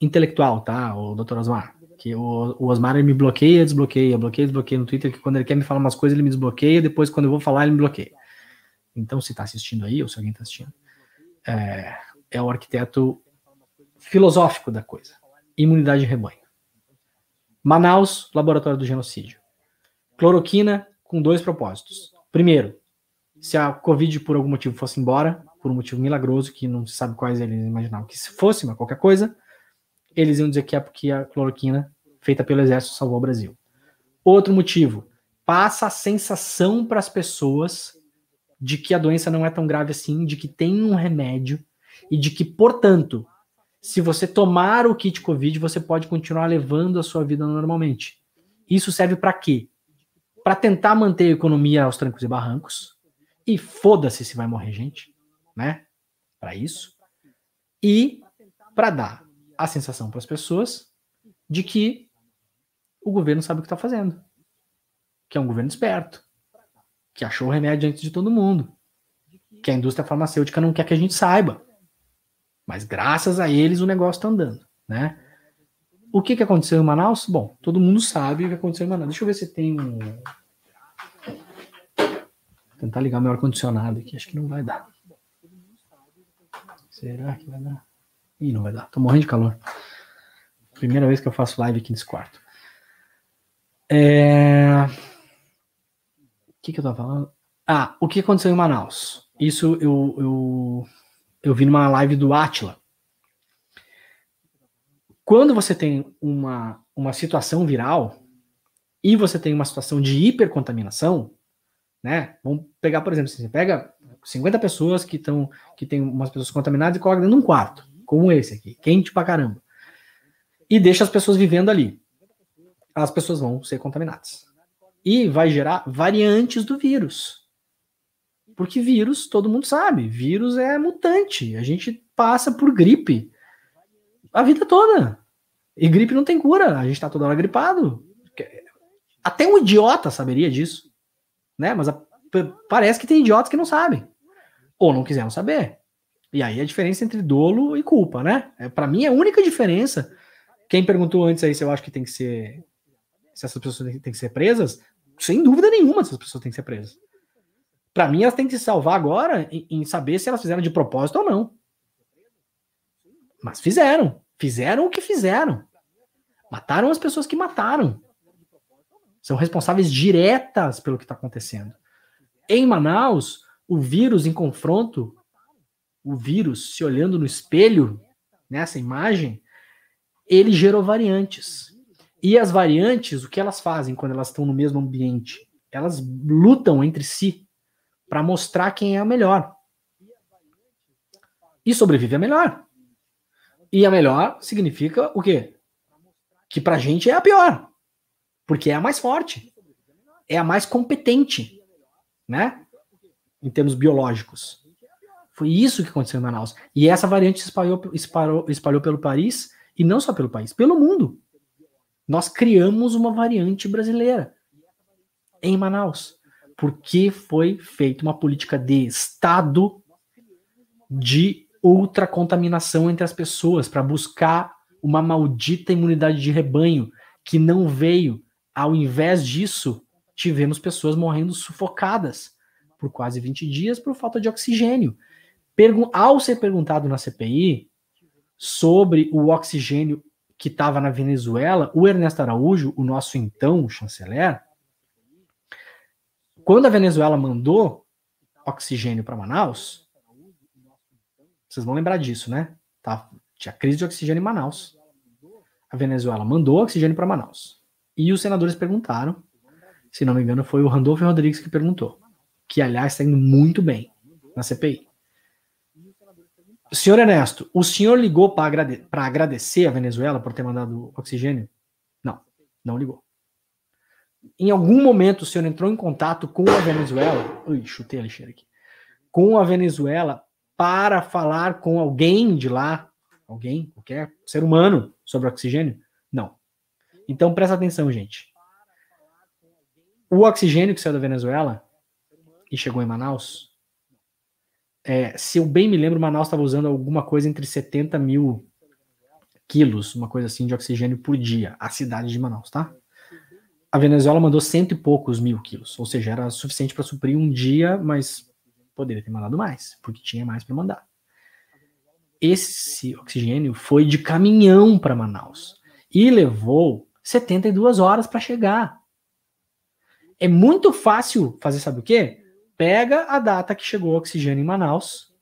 intelectual, tá? O Dr. Osmar. Que o, o Osmar me bloqueia, desbloqueia, bloqueia, desbloqueia no Twitter, que quando ele quer me falar umas coisas, ele me desbloqueia, depois quando eu vou falar, ele me bloqueia. Então, se tá assistindo aí, ou se alguém tá assistindo, é, é o arquiteto filosófico da coisa. Imunidade de rebanho. Manaus, laboratório do genocídio. Cloroquina com dois propósitos. Primeiro, se a Covid por algum motivo fosse embora, por um motivo milagroso, que não se sabe quais eles imaginavam que se fosse, mas qualquer coisa, eles iam dizer que é porque a cloroquina feita pelo exército salvou o Brasil. Outro motivo, passa a sensação para as pessoas de que a doença não é tão grave assim, de que tem um remédio e de que, portanto, se você tomar o kit COVID, você pode continuar levando a sua vida normalmente. Isso serve para quê? Para tentar manter a economia aos trancos e barrancos. E foda-se se vai morrer gente, né? Para isso. E para dar a sensação para as pessoas de que o governo sabe o que está fazendo, que é um governo esperto, que achou o remédio antes de todo mundo, que a indústria farmacêutica não quer que a gente saiba. Mas graças a eles o negócio está andando, né? O que, que aconteceu em Manaus? Bom, todo mundo sabe o que aconteceu em Manaus. Deixa eu ver se tem um. Vou tentar ligar meu ar-condicionado aqui, acho que não vai dar. Será que vai dar? Ih, não vai dar. Tô morrendo de calor. Primeira vez que eu faço live aqui nesse quarto. É... O que, que eu tava falando? Ah, o que aconteceu em Manaus? Isso eu, eu, eu vi numa live do Atila. Quando você tem uma, uma situação viral e você tem uma situação de hipercontaminação, né? Vamos pegar, por exemplo, você pega 50 pessoas que estão que tem umas pessoas contaminadas e coloca dentro de um quarto como esse aqui, quente pra caramba, e deixa as pessoas vivendo ali. As pessoas vão ser contaminadas. E vai gerar variantes do vírus. Porque vírus, todo mundo sabe, vírus é mutante. A gente passa por gripe a vida toda. E gripe não tem cura. A gente tá toda hora gripado. Até um idiota saberia disso. Né? Mas a, parece que tem idiotas que não sabem. Ou não quiseram saber. E aí a diferença entre dolo e culpa, né? É, para mim, é a única diferença. Quem perguntou antes aí se eu acho que tem que ser. Se essas pessoas têm que ser presas, sem dúvida nenhuma essas pessoas têm que ser presas. Para mim, elas têm que se salvar agora em, em, saber se elas fizeram de propósito ou não. Mas fizeram. Fizeram o que fizeram. Mataram as pessoas que mataram. São responsáveis diretas pelo que está acontecendo. Em Manaus, o vírus em confronto, o vírus se olhando no espelho, nessa imagem, ele gerou variantes. E as variantes, o que elas fazem quando elas estão no mesmo ambiente? Elas lutam entre si para mostrar quem é a melhor. E sobrevive a melhor. E a melhor significa o quê? Que pra gente é a pior. Porque é a mais forte. É a mais competente. Né? Em termos biológicos. Foi isso que aconteceu em Manaus. E essa variante se espalhou, espalhou, espalhou pelo país, e não só pelo país, pelo mundo. Nós criamos uma variante brasileira em Manaus, porque foi feita uma política de Estado de ultracontaminação entre as pessoas para buscar uma maldita imunidade de rebanho que não veio. Ao invés disso, tivemos pessoas morrendo sufocadas por quase 20 dias por falta de oxigênio. Ao ser perguntado na CPI sobre o oxigênio que estava na Venezuela, o Ernesto Araújo, o nosso então chanceler, quando a Venezuela mandou oxigênio para Manaus, vocês vão lembrar disso, né? Tá, tinha crise de oxigênio em Manaus. A Venezuela mandou oxigênio para Manaus. E os senadores perguntaram, se não me engano, foi o Randolfo Rodrigues que perguntou, que aliás está indo muito bem na CPI. Senhor Ernesto, o senhor ligou para agrade agradecer a Venezuela por ter mandado oxigênio? Não, não ligou. Em algum momento o senhor entrou em contato com a Venezuela? Ui, chutei a lixeira aqui. Com a Venezuela para falar com alguém de lá, alguém, qualquer ser humano, sobre oxigênio? Não. Então presta atenção, gente. O oxigênio que saiu da Venezuela e chegou em Manaus, é, se eu bem me lembro, Manaus estava usando alguma coisa entre 70 mil quilos, uma coisa assim, de oxigênio por dia, a cidade de Manaus, tá? A Venezuela mandou cento e poucos mil quilos, ou seja, era suficiente para suprir um dia, mas Poderia ter mandado mais, porque tinha mais para mandar. Esse oxigênio foi de caminhão para Manaus e levou 72 horas para chegar. É muito fácil fazer, sabe o quê? Pega a data que chegou o oxigênio em Manaus,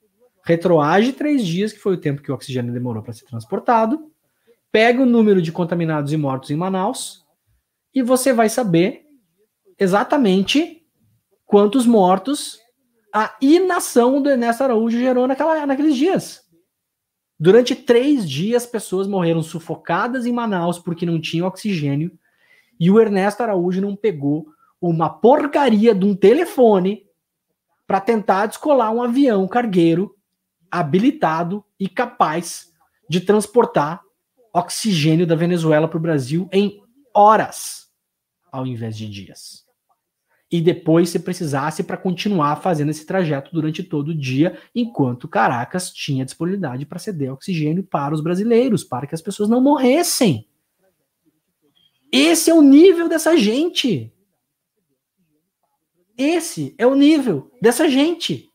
retroage três dias, que foi o tempo que o oxigênio demorou para ser transportado, pega o número de contaminados e mortos em Manaus e você vai saber exatamente quantos mortos a inação do Ernesto Araújo gerou naquela, naqueles dias. Durante três dias, pessoas morreram sufocadas em Manaus porque não tinham oxigênio e o Ernesto Araújo não pegou uma porcaria de um telefone para tentar descolar um avião cargueiro habilitado e capaz de transportar oxigênio da Venezuela para o Brasil em horas, ao invés de dias e depois se precisasse para continuar fazendo esse trajeto durante todo o dia, enquanto Caracas tinha disponibilidade para ceder oxigênio para os brasileiros, para que as pessoas não morressem. Esse é o nível dessa gente. Esse é o nível dessa gente.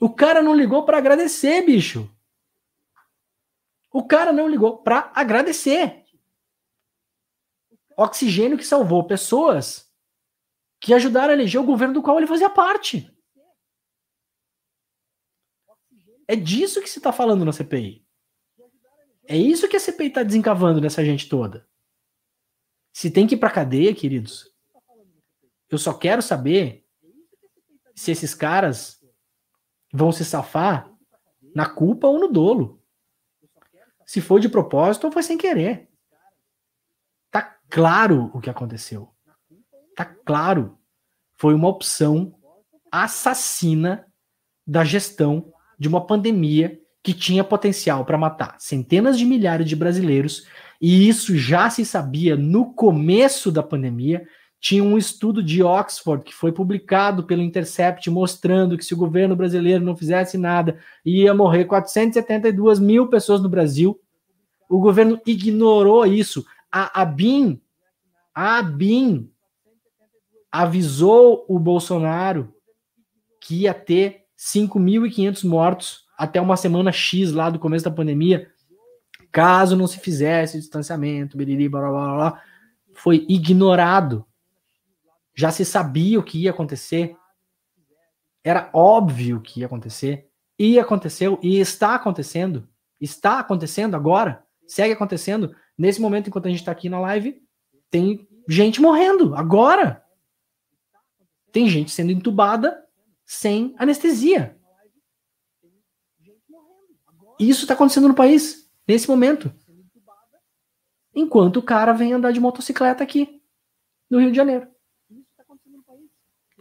O cara não ligou para agradecer, bicho. O cara não ligou para agradecer. Oxigênio que salvou pessoas que ajudaram a eleger o governo do qual ele fazia parte. É disso que se está falando na CPI. É isso que a CPI está desencavando nessa gente toda. Se tem que ir para cadeia, queridos, eu só quero saber se esses caras vão se safar na culpa ou no dolo. Se foi de propósito ou foi sem querer. Tá claro o que aconteceu. Tá claro. Foi uma opção assassina da gestão de uma pandemia que tinha potencial para matar centenas de milhares de brasileiros, e isso já se sabia no começo da pandemia. Tinha um estudo de Oxford que foi publicado pelo Intercept mostrando que se o governo brasileiro não fizesse nada, ia morrer 472 mil pessoas no Brasil. O governo ignorou isso. A ABIN, a ABIN avisou o Bolsonaro que ia ter 5.500 mortos até uma semana X lá do começo da pandemia, caso não se fizesse distanciamento, biriri, blá, blá, blá, foi ignorado. Já se sabia o que ia acontecer. Era óbvio que ia acontecer. E aconteceu, e está acontecendo. Está acontecendo agora. Segue acontecendo. Nesse momento, enquanto a gente está aqui na live, tem gente morrendo. Agora. Tem gente sendo entubada sem anestesia. Isso está acontecendo no país, nesse momento. Enquanto o cara vem andar de motocicleta aqui, no Rio de Janeiro.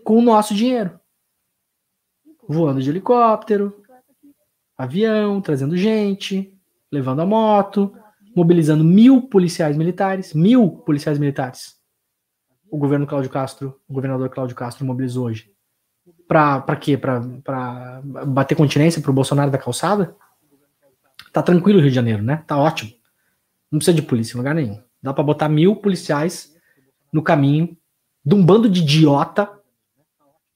Com o nosso dinheiro. Voando de helicóptero, avião, trazendo gente, levando a moto, mobilizando mil policiais militares. Mil policiais militares. O governo Cláudio Castro, o governador Cláudio Castro mobilizou hoje. Pra, quê? Pra bater continência pro Bolsonaro da calçada? Tá tranquilo o Rio de Janeiro, né? Tá ótimo. Não precisa de polícia em lugar nenhum. Dá para botar mil policiais no caminho de um bando de idiota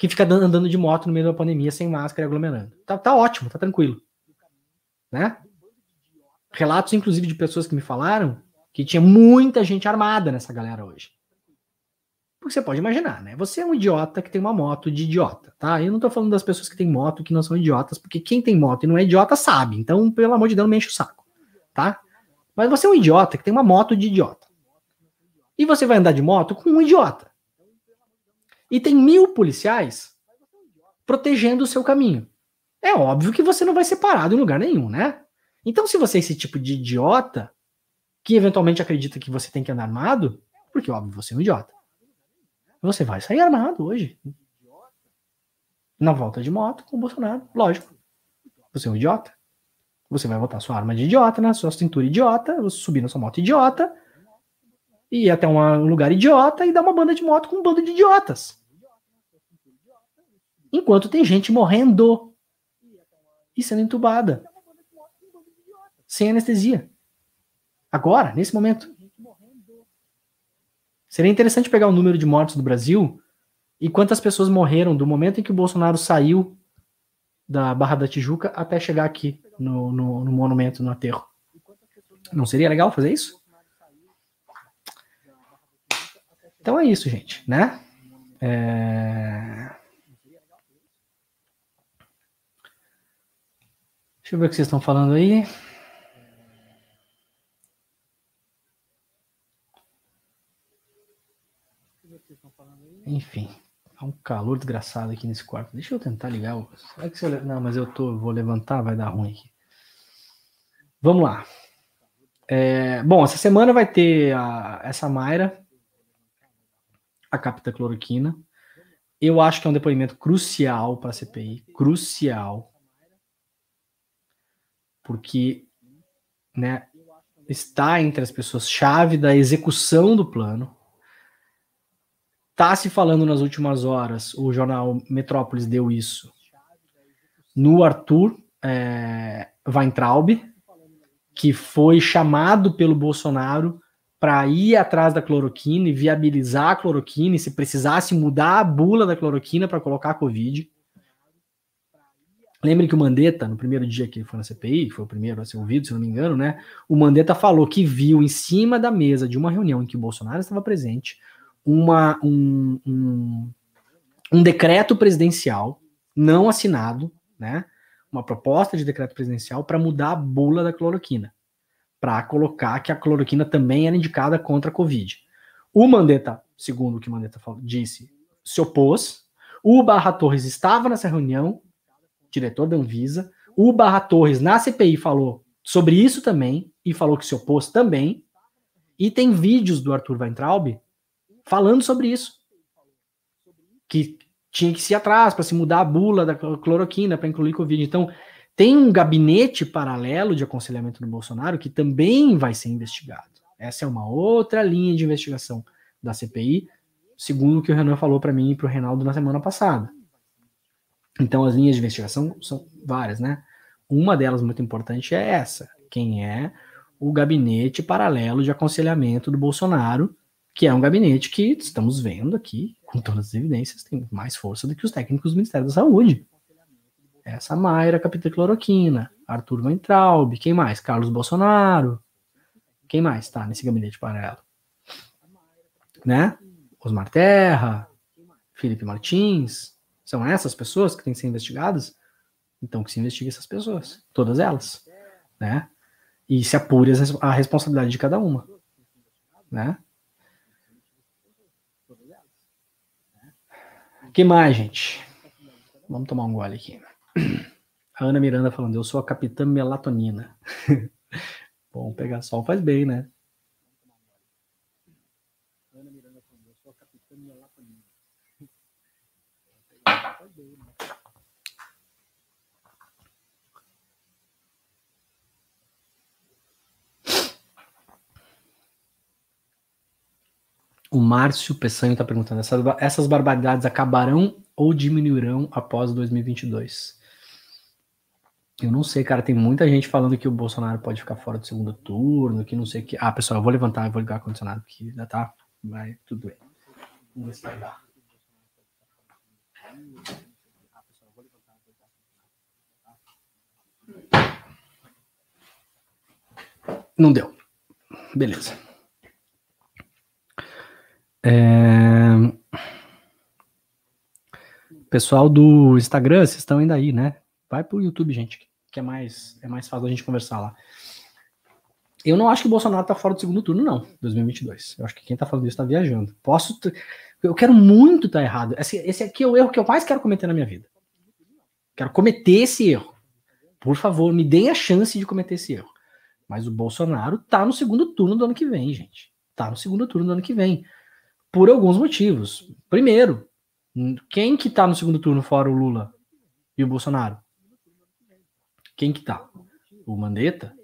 que fica andando de moto no meio da pandemia sem máscara e aglomerando. Tá, tá ótimo, tá tranquilo. Né? Relatos, inclusive, de pessoas que me falaram que tinha muita gente armada nessa galera hoje. Porque você pode imaginar, né? Você é um idiota que tem uma moto de idiota, tá? Eu não tô falando das pessoas que têm moto que não são idiotas, porque quem tem moto e não é idiota sabe. Então, pelo amor de Deus, não me enche o saco, tá? Mas você é um idiota que tem uma moto de idiota. E você vai andar de moto com um idiota. E tem mil policiais protegendo o seu caminho. É óbvio que você não vai ser parado em lugar nenhum, né? Então, se você é esse tipo de idiota, que eventualmente acredita que você tem que andar armado, porque, óbvio, você é um idiota. Você vai sair armado hoje. Na volta de moto com o Bolsonaro, lógico. Você é um idiota. Você vai botar sua arma de idiota na sua cintura idiota, subir na sua moto idiota, e ir até um lugar idiota e dar uma banda de moto com um bando de idiotas. Enquanto tem gente morrendo e sendo entubada. Sem anestesia. Agora, nesse momento. Seria interessante pegar o número de mortes do Brasil e quantas pessoas morreram do momento em que o Bolsonaro saiu da Barra da Tijuca até chegar aqui no, no, no monumento, no aterro. Não seria legal fazer isso? Então é isso, gente, né? É... Deixa eu ver o que vocês estão falando aí. Enfim, há um calor desgraçado aqui nesse quarto. Deixa eu tentar ligar. Será que se eu... Não, mas eu tô, vou levantar, vai dar ruim aqui. Vamos lá. É... Bom, essa semana vai ter a... essa Mayra, a capta cloroquina. Eu acho que é um depoimento crucial para a CPI, crucial, porque, né, está entre as pessoas chave da execução do plano. Tá se falando nas últimas horas, o jornal Metrópolis deu isso, no Arthur é, Weintraub, que foi chamado pelo Bolsonaro para ir atrás da cloroquina e viabilizar a cloroquina, e se precisasse mudar a bula da cloroquina para colocar a Covid. Lembre que o Mandetta, no primeiro dia que ele foi na CPI, que foi o primeiro a ser ouvido, se não me engano, né? O Mandetta falou que viu em cima da mesa de uma reunião em que o Bolsonaro estava presente uma, um, um, um decreto presidencial não assinado, né? Uma proposta de decreto presidencial para mudar a bula da cloroquina, para colocar que a cloroquina também era indicada contra a Covid. O Mandetta, segundo o que o Mandetta falou, disse, se opôs. O Barra Torres estava nessa reunião, diretor da Anvisa. O Barra Torres, na CPI, falou sobre isso também e falou que se opôs também. E tem vídeos do Arthur Weintraub falando sobre isso. Que tinha que se atrás para se mudar a bula da cloroquina para incluir Covid. Então, tem um gabinete paralelo de aconselhamento do Bolsonaro que também vai ser investigado. Essa é uma outra linha de investigação da CPI, segundo o que o Renan falou para mim e para o Reinaldo na semana passada. Então, as linhas de investigação são várias, né? Uma delas muito importante é essa: quem é o gabinete paralelo de aconselhamento do Bolsonaro que é um gabinete que estamos vendo aqui, com todas as evidências, tem mais força do que os técnicos do Ministério da Saúde. Essa Mayra Capitecloroquina, Arthur Weintraub, quem mais? Carlos Bolsonaro. Quem mais tá nesse gabinete paralelo? Né? Osmar Terra, Felipe Martins. São essas pessoas que têm que ser investigadas? Então que se investigue essas pessoas, todas elas, né? E se apure a responsabilidade de cada uma, né? que mais, gente? Vamos tomar um gole aqui. A Ana Miranda falando, eu sou a capitã melatonina. <laughs> Bom, pegar sol faz bem, né? Ana Miranda falando, eu sou a capitã melatonina. Faz bem, né? O Márcio Peçanho está perguntando: essas, essas barbaridades acabarão ou diminuirão após 2022? Eu não sei, cara. Tem muita gente falando que o Bolsonaro pode ficar fora do segundo turno, que não sei o que. Ah, pessoal, eu vou levantar, eu vou ligar o ar-condicionado, porque ainda tá. Vai, tudo bem. Vamos ver se vai dar. Não deu. Beleza. É... Pessoal do Instagram, vocês estão ainda aí, né? Vai pro YouTube, gente, que é mais, é mais fácil a gente conversar lá. Eu não acho que o Bolsonaro tá fora do segundo turno, não, 2022. Eu acho que quem tá falando isso tá viajando. Posso. Eu quero muito tá errado. Esse, esse aqui é o erro que eu mais quero cometer na minha vida. Quero cometer esse erro. Por favor, me deem a chance de cometer esse erro. Mas o Bolsonaro tá no segundo turno do ano que vem, gente. Tá no segundo turno do ano que vem por alguns motivos. Primeiro, quem que tá no segundo turno fora o Lula e o Bolsonaro? Quem que tá? O Mandetta?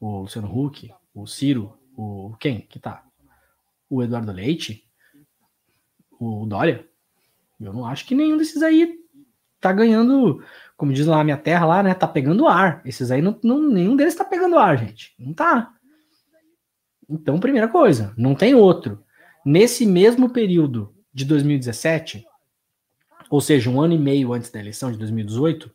O Luciano Huck? O Ciro? O quem que tá? O Eduardo Leite? O Dória? Eu não acho que nenhum desses aí tá ganhando, como diz lá a minha terra lá, né? Tá pegando ar. Esses aí não, não nenhum deles tá pegando ar, gente. Não tá. Então, primeira coisa, não tem outro. Nesse mesmo período de 2017, ou seja, um ano e meio antes da eleição de 2018,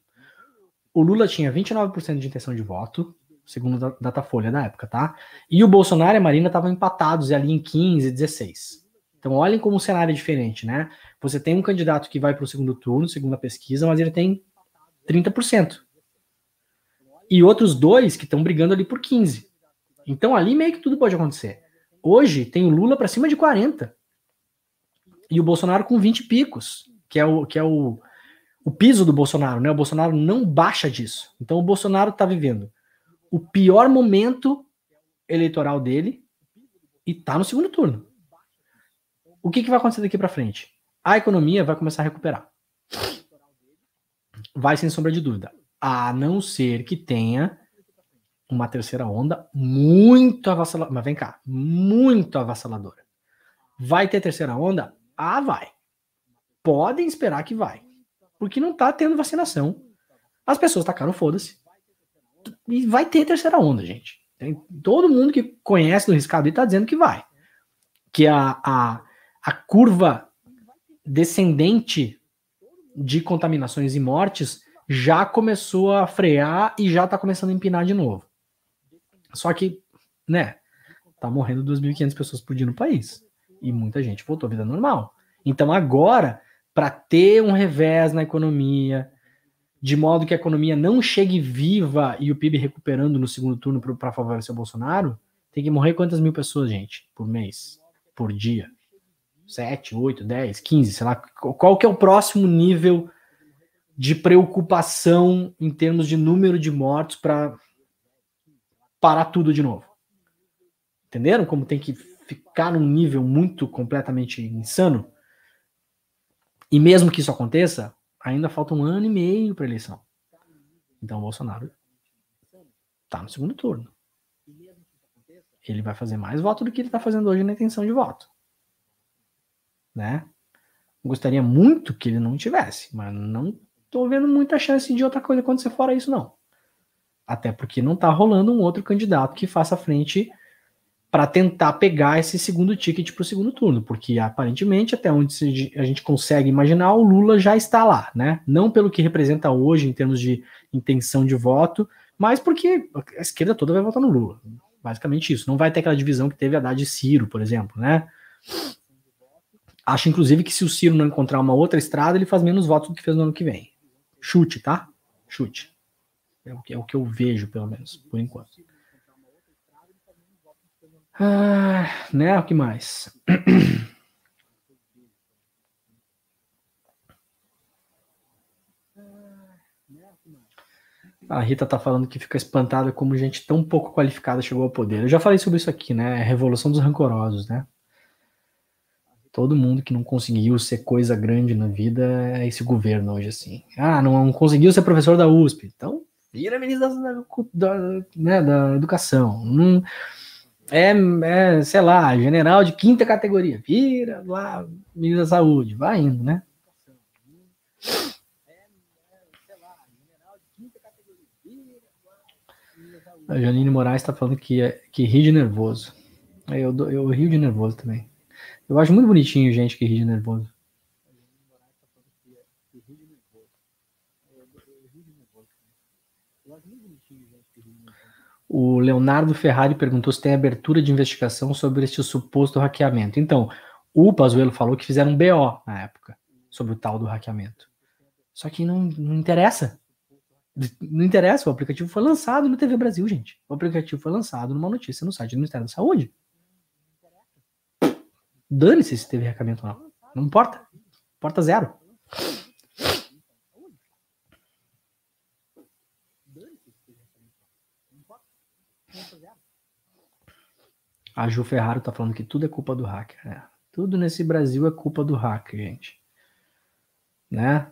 o Lula tinha 29% de intenção de voto, segundo a Datafolha na época, tá? E o Bolsonaro e a Marina estavam empatados ali em 15, 16. Então, olhem como o cenário é diferente, né? Você tem um candidato que vai para o segundo turno, segundo a pesquisa, mas ele tem 30%. E outros dois que estão brigando ali por 15%. Então, ali meio que tudo pode acontecer. Hoje tem o Lula para cima de 40 e o Bolsonaro com 20 picos, que é o que é o, o piso do Bolsonaro, né? O Bolsonaro não baixa disso. Então o Bolsonaro está vivendo o pior momento eleitoral dele e tá no segundo turno. O que, que vai acontecer daqui para frente? A economia vai começar a recuperar. Vai sem sombra de dúvida. A não ser que tenha uma terceira onda muito avassaladora. Mas vem cá, muito avassaladora. Vai ter terceira onda? Ah, vai. Podem esperar que vai. Porque não tá tendo vacinação. As pessoas tacaram foda-se. E vai ter terceira onda, gente. Tem todo mundo que conhece do riscado e tá dizendo que vai. Que a, a, a curva descendente de contaminações e mortes já começou a frear e já está começando a empinar de novo. Só que, né, tá morrendo 2.500 pessoas por dia no país. E muita gente voltou à vida normal. Então agora, para ter um revés na economia, de modo que a economia não chegue viva e o PIB recuperando no segundo turno para favorecer o Bolsonaro, tem que morrer quantas mil pessoas, gente, por mês, por dia? 7, 8, 10, 15, sei lá. Qual que é o próximo nível de preocupação em termos de número de mortos para parar tudo de novo. Entenderam como tem que ficar num nível muito completamente insano? E mesmo que isso aconteça, ainda falta um ano e meio para eleição. Então o Bolsonaro está no segundo turno. Ele vai fazer mais voto do que ele está fazendo hoje na intenção de voto. Né? Gostaria muito que ele não tivesse, mas não estou vendo muita chance de outra coisa acontecer fora isso, não. Até porque não está rolando um outro candidato que faça frente para tentar pegar esse segundo ticket para o segundo turno, porque aparentemente, até onde a gente consegue imaginar, o Lula já está lá, né? Não pelo que representa hoje em termos de intenção de voto, mas porque a esquerda toda vai votar no Lula. Basicamente isso. Não vai ter aquela divisão que teve a Haddad e Ciro, por exemplo, né? Acho, inclusive, que se o Ciro não encontrar uma outra estrada, ele faz menos votos do que fez no ano que vem. Chute, tá? Chute. É o que, é o que eu vejo, pelo menos, por enquanto. Ah, né? O que mais? A Rita tá falando que fica espantada como gente tão pouco qualificada chegou ao poder. Eu já falei sobre isso aqui, né? Revolução dos rancorosos, né? Todo mundo que não conseguiu ser coisa grande na vida é esse governo hoje, assim. Ah, não conseguiu ser professor da USP. Então, vira ministro da, da, né, da educação. Não, é, é, sei lá, general de quinta categoria, vira lá, ministro da saúde, vai indo, né? A Janine Moraes está falando que, é, que ri de nervoso. Eu, eu rio de nervoso também. Eu acho muito bonitinho gente que ri de nervoso. O Leonardo Ferrari perguntou se tem abertura de investigação sobre este suposto hackeamento. Então, o Pazuello falou que fizeram um BO na época sobre o tal do hackeamento. Só que não, não interessa. Não interessa, o aplicativo foi lançado no TV Brasil, gente. O aplicativo foi lançado numa notícia no site do Ministério da Saúde. Dane-se se teve hackeamento ou não. Não importa. Importa zero. A Ju Ferraro tá falando que tudo é culpa do hacker. É. Tudo nesse Brasil é culpa do hacker, gente. Né?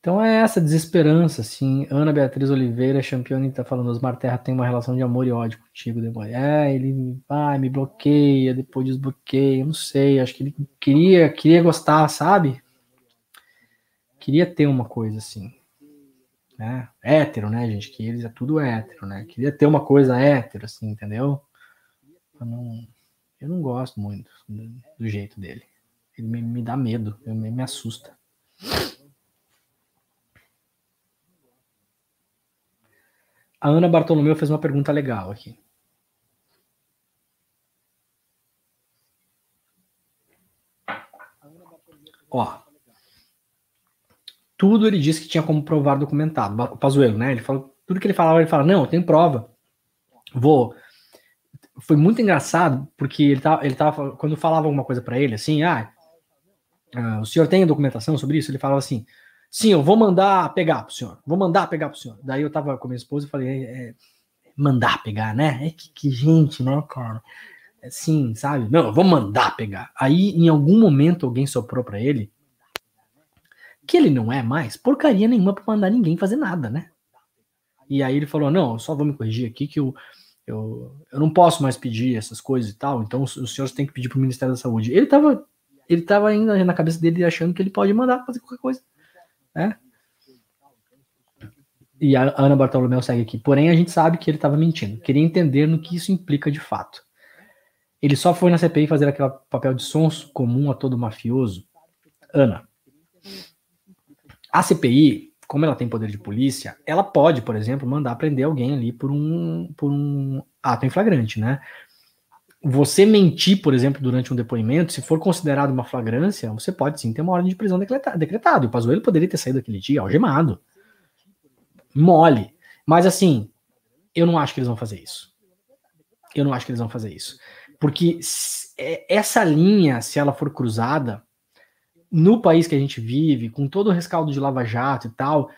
Então é essa desesperança, assim. Ana Beatriz Oliveira, Champione, tá falando, Osmar Terra tem uma relação de amor e ódio contigo, depois. É, ele vai, me bloqueia, depois desbloqueia, não sei, acho que ele queria, queria gostar, sabe? Queria ter uma coisa assim. Né? Hétero, né, gente? Que eles é tudo hétero, né? Queria ter uma coisa hétero, assim, entendeu? Eu não, eu não gosto muito do, do jeito dele. Ele me, me dá medo, me, me assusta. A Ana Bartolomeu fez uma pergunta legal aqui. Ó. Tudo ele disse que tinha como provar documentado. O Pazuello, né? Ele falou, tudo que ele falava, ele fala: "Não, eu tenho prova". Vou foi muito engraçado, porque ele tava, ele tava quando falava alguma coisa para ele assim, ah, ah, o senhor tem documentação sobre isso? Ele falava assim: Sim, eu vou mandar pegar pro senhor. Vou mandar pegar pro senhor. Daí eu tava com minha esposa e falei, é, é, mandar pegar, né? É que, que gente, né, cara? É, sim, sabe? Não, eu vou mandar pegar. Aí, em algum momento, alguém soprou para ele que ele não é mais porcaria nenhuma para mandar ninguém fazer nada, né? E aí ele falou: não, só vou me corrigir aqui que eu, eu, eu não posso mais pedir essas coisas e tal, então os, senhores têm que pedir pro Ministério da Saúde. Ele tava, ele tava ainda na cabeça dele achando que ele pode mandar fazer qualquer coisa. Né? E a Ana Bartolomeu segue aqui. Porém, a gente sabe que ele estava mentindo. Queria entender no que isso implica de fato. Ele só foi na CPI fazer aquele papel de sonso comum a todo mafioso. Ana, a CPI, como ela tem poder de polícia, ela pode, por exemplo, mandar prender alguém ali por um, por um ato em flagrante, né? você mentir, por exemplo, durante um depoimento, se for considerado uma flagrância, você pode sim ter uma ordem de prisão decretada. O Pazuello poderia ter saído aquele dia algemado. Mole. Mas assim, eu não acho que eles vão fazer isso. Eu não acho que eles vão fazer isso. Porque é, essa linha, se ela for cruzada, no país que a gente vive, com todo o rescaldo de Lava Jato e tal,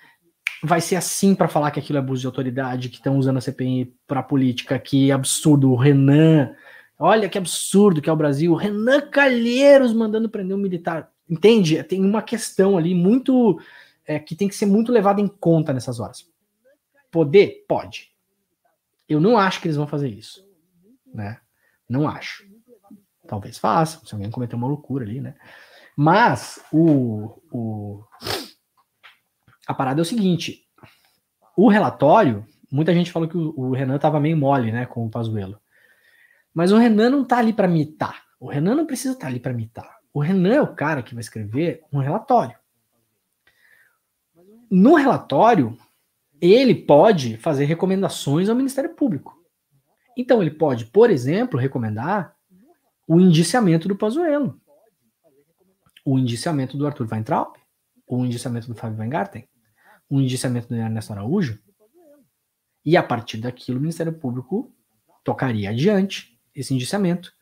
vai ser assim para falar que aquilo é abuso de autoridade, que estão usando a CPI para política, que absurdo. O Renan Olha que absurdo que é o Brasil. Renan Calheiros mandando prender um militar. Entende? Tem uma questão ali muito. É, que tem que ser muito levada em conta nessas horas. Poder? Pode. Eu não acho que eles vão fazer isso. Né? Não acho. Talvez façam, se alguém cometer uma loucura ali, né? Mas o, o, a parada é o seguinte: o relatório, muita gente falou que o, o Renan estava meio mole, né, com o Pazuello. Mas o Renan não tá ali para mitar. O Renan não precisa estar tá ali para mitar. O Renan é o cara que vai escrever um relatório. No relatório, ele pode fazer recomendações ao Ministério Público. Então, ele pode, por exemplo, recomendar o indiciamento do Pazuello, o indiciamento do Arthur Weintraub, o indiciamento do Fábio Weingarten, o indiciamento do Ernesto Araújo, e a partir daquilo o Ministério Público tocaria adiante esse indiciamento,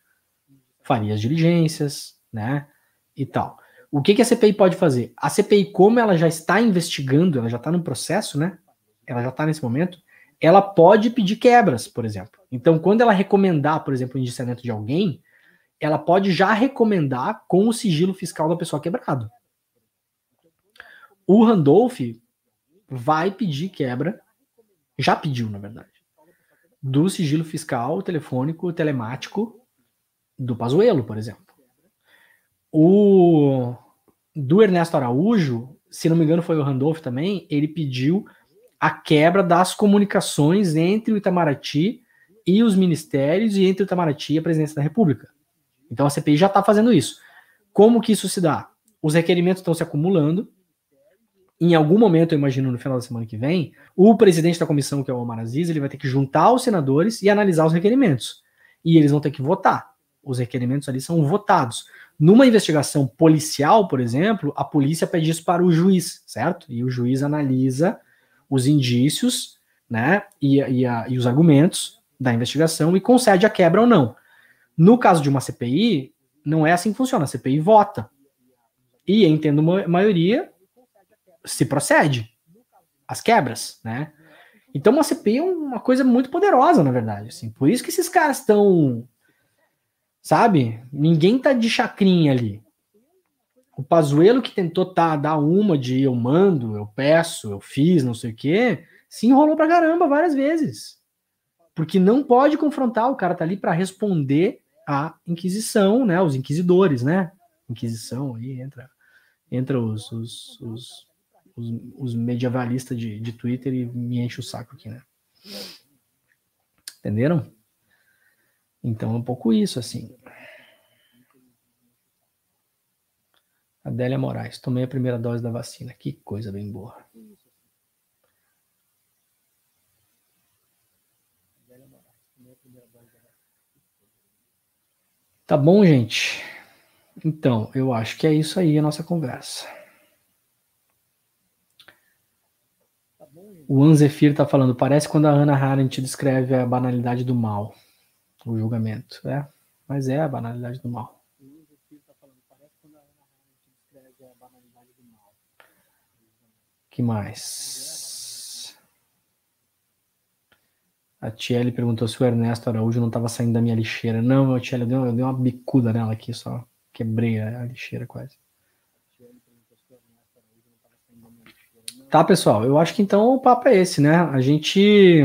faria as diligências, né, e tal. O que, que a CPI pode fazer? A CPI, como ela já está investigando, ela já está no processo, né, ela já está nesse momento, ela pode pedir quebras, por exemplo. Então, quando ela recomendar, por exemplo, o indiciamento de alguém, ela pode já recomendar com o sigilo fiscal da pessoa quebrado. O Randolph vai pedir quebra, já pediu, na verdade, do sigilo fiscal, telefônico, telemático do Pazuello, por exemplo. O do Ernesto Araújo, se não me engano foi o Randolph também, ele pediu a quebra das comunicações entre o Itamaraty e os ministérios e entre o Itamaraty e a presidência da República. Então a CPI já está fazendo isso. Como que isso se dá? Os requerimentos estão se acumulando. Em algum momento, eu imagino no final da semana que vem, o presidente da comissão, que é o Omar Aziz, ele vai ter que juntar os senadores e analisar os requerimentos. E eles vão ter que votar. Os requerimentos ali são votados. Numa investigação policial, por exemplo, a polícia pede isso para o juiz, certo? E o juiz analisa os indícios, né, e, e, a, e os argumentos da investigação e concede a quebra ou não. No caso de uma CPI, não é assim que funciona. A CPI vota. E, entendo maioria, se procede as quebras, né? Então, uma CPI é uma coisa muito poderosa, na verdade. Assim. Por isso que esses caras estão. Sabe? Ninguém tá de chacrinha ali. O Pazuelo que tentou tá, dar uma de eu mando, eu peço, eu fiz, não sei o quê, se enrolou pra caramba várias vezes. Porque não pode confrontar, o cara tá ali para responder à Inquisição, né? Os inquisidores, né? Inquisição aí entra, entra os, os, os, os, os medievalistas de, de Twitter e me enche o saco aqui, né? Entenderam? Então é um pouco isso, assim. Adélia Moraes, tomei a primeira dose da vacina. Que coisa bem boa. Tá bom, gente? Então, eu acho que é isso aí a nossa conversa. O Anzefir tá falando, parece quando a Hannah Arendt descreve a banalidade do mal, o julgamento, é? Mas é a banalidade do mal. que mais? A Tiele perguntou se o Ernesto Araújo não estava saindo da minha lixeira. Não, a Tiele, eu eu dei uma bicuda nela aqui, só quebrei a, lixeira quase. Tá, pessoal, eu acho que então o papo é esse, né? A gente.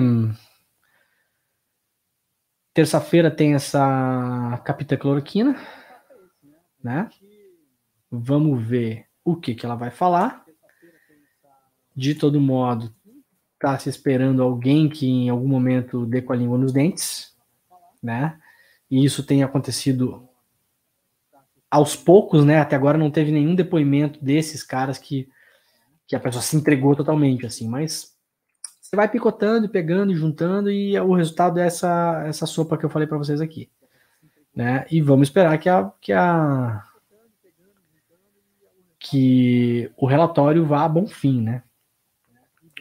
Terça-feira tem essa capita cloroquina, né? Vamos ver o que, que ela vai falar de todo modo, está se esperando alguém que em algum momento dê com a língua nos dentes, né? E isso tem acontecido aos poucos, né? Até agora não teve nenhum depoimento desses caras que, que a pessoa se entregou totalmente, assim, mas você vai picotando pegando e juntando e o resultado é essa, essa sopa que eu falei para vocês aqui, né? E vamos esperar que a, que a que o relatório vá a bom fim, né?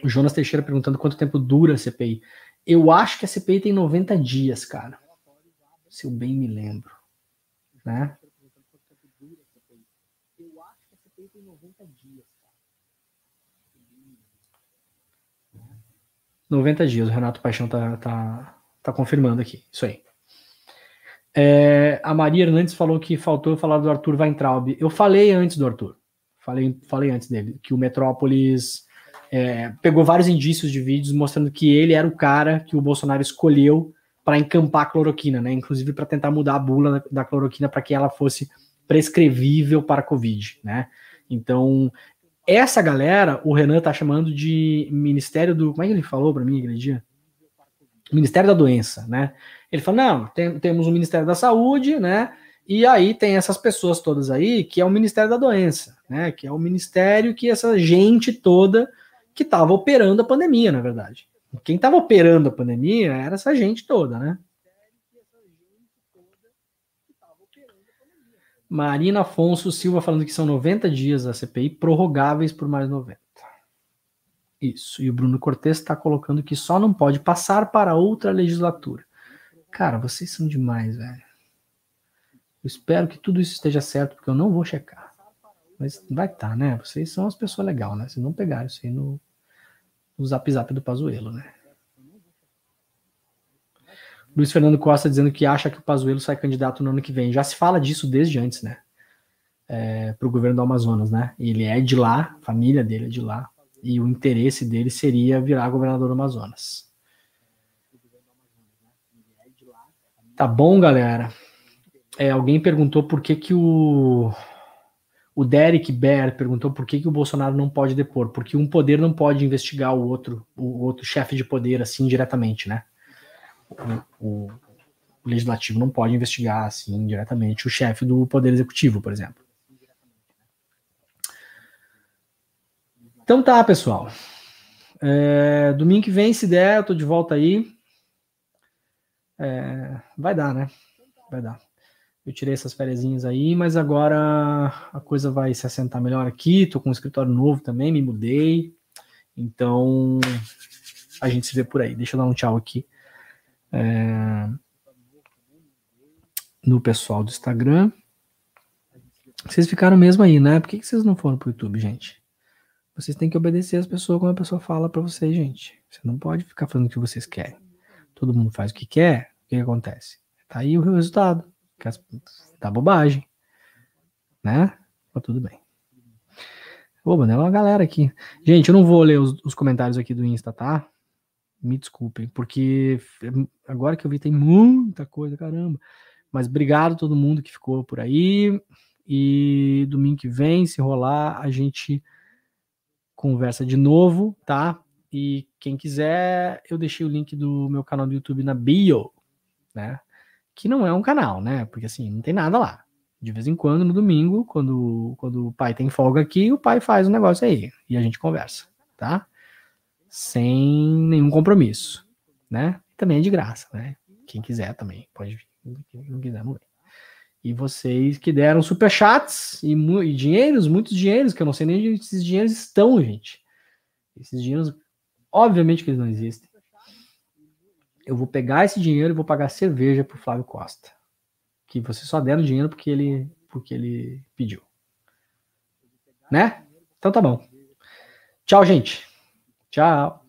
O Jonas Teixeira perguntando quanto tempo dura a CPI. Eu acho que a CPI tem 90 dias, cara. Se eu bem me lembro. Né? Eu acho que a CPI tem 90 dias, cara. 90 dias, o Renato Paixão tá, tá, tá confirmando aqui. Isso aí. É, a Maria Hernandes falou que faltou eu falar do Arthur Weintraub. Eu falei antes do Arthur. Falei, falei antes dele, que o Metrópolis é, pegou vários indícios de vídeos mostrando que ele era o cara que o Bolsonaro escolheu para encampar a cloroquina, né? Inclusive para tentar mudar a bula da, cloroquina para que ela fosse prescrevível para a Covid, né? Então, essa galera, o Renan tá chamando de Ministério do. Como é que ele falou para mim dia? Ministério da Doença, né? Ele falou: não, tem, temos o Ministério da Saúde, né? E aí tem essas pessoas todas aí, que é o Ministério da Doença, né? Que é o ministério que essa gente toda que estava operando a pandemia, na verdade. Quem estava operando a pandemia era essa gente toda, né? Marina Afonso Silva falando que são 90 dias da CPI, prorrogáveis por mais 90. Isso. E o Bruno Cortes está colocando que só não pode passar para outra legislatura. Cara, vocês são demais, velho. Eu espero que tudo isso esteja certo, porque eu não vou checar. Mas vai estar, tá, né? Vocês são as pessoas legais, né? Vocês não pegaram isso aí no, no zap zap do Pazuelo, né? Luiz Fernando Costa dizendo que acha que o Pazuello sai candidato no ano que vem. Já se fala disso desde antes, né? É, para o governo do Amazonas, né? Ele é de lá, a família dele é de lá, e o interesse dele seria virar governador do Amazonas. Tá bom, galera. É, alguém perguntou por que que o o Derek Bear perguntou por que, que o Bolsonaro não pode depor, porque um poder não pode investigar o outro, o outro chefe de poder assim diretamente, né? o, o legislativo não pode investigar assim diretamente o chefe do poder executivo, por exemplo. Então tá, pessoal. É, domingo que vem, se der, eu tô de volta aí. É, vai dar, né? Vai dar. Eu tirei essas férias aí, mas agora a coisa vai se assentar melhor aqui. Tô com um escritório novo também, me mudei. Então a gente se vê por aí. Deixa eu dar um tchau aqui é, no pessoal do Instagram. Vocês ficaram mesmo aí, né? Por que, que vocês não foram pro YouTube, gente? Vocês têm que obedecer as pessoas como a pessoa fala para vocês, gente. Você não pode ficar fazendo o que vocês querem. Todo mundo faz o que quer, o que, acontece? Tá aí o resultado. Tá bobagem. Né? Mas tudo bem. Oba, né? Uma galera aqui. Gente, eu não vou ler os, os comentários aqui do Insta, tá? Me desculpem, porque agora que eu vi tem muita coisa, caramba. Mas obrigado a todo mundo que ficou por aí. E domingo que vem, se rolar, a gente conversa de novo, tá? E quem quiser, eu deixei o link do meu canal do YouTube na bio, né? Que não é um canal, né? Porque assim, não tem nada lá. De vez em quando, no domingo, quando, quando o pai tem folga aqui, o pai faz um negócio aí e a gente conversa, tá? sem nenhum compromisso, né? Também é de graça, né? Quem quiser também pode vir, quem não quiser não vem. E vocês que deram superchats e, e dinheiros, muitos dinheiros, que eu não sei nem onde esses dinheiros estão, gente. Esses dinheiros, obviamente que eles não existem. Eu vou pegar esse dinheiro e vou pagar cerveja pro Flávio Costa. Que vocês só deram dinheiro porque ele, porque ele pediu. Né? Então tá bom. Tchau, gente. Tchau.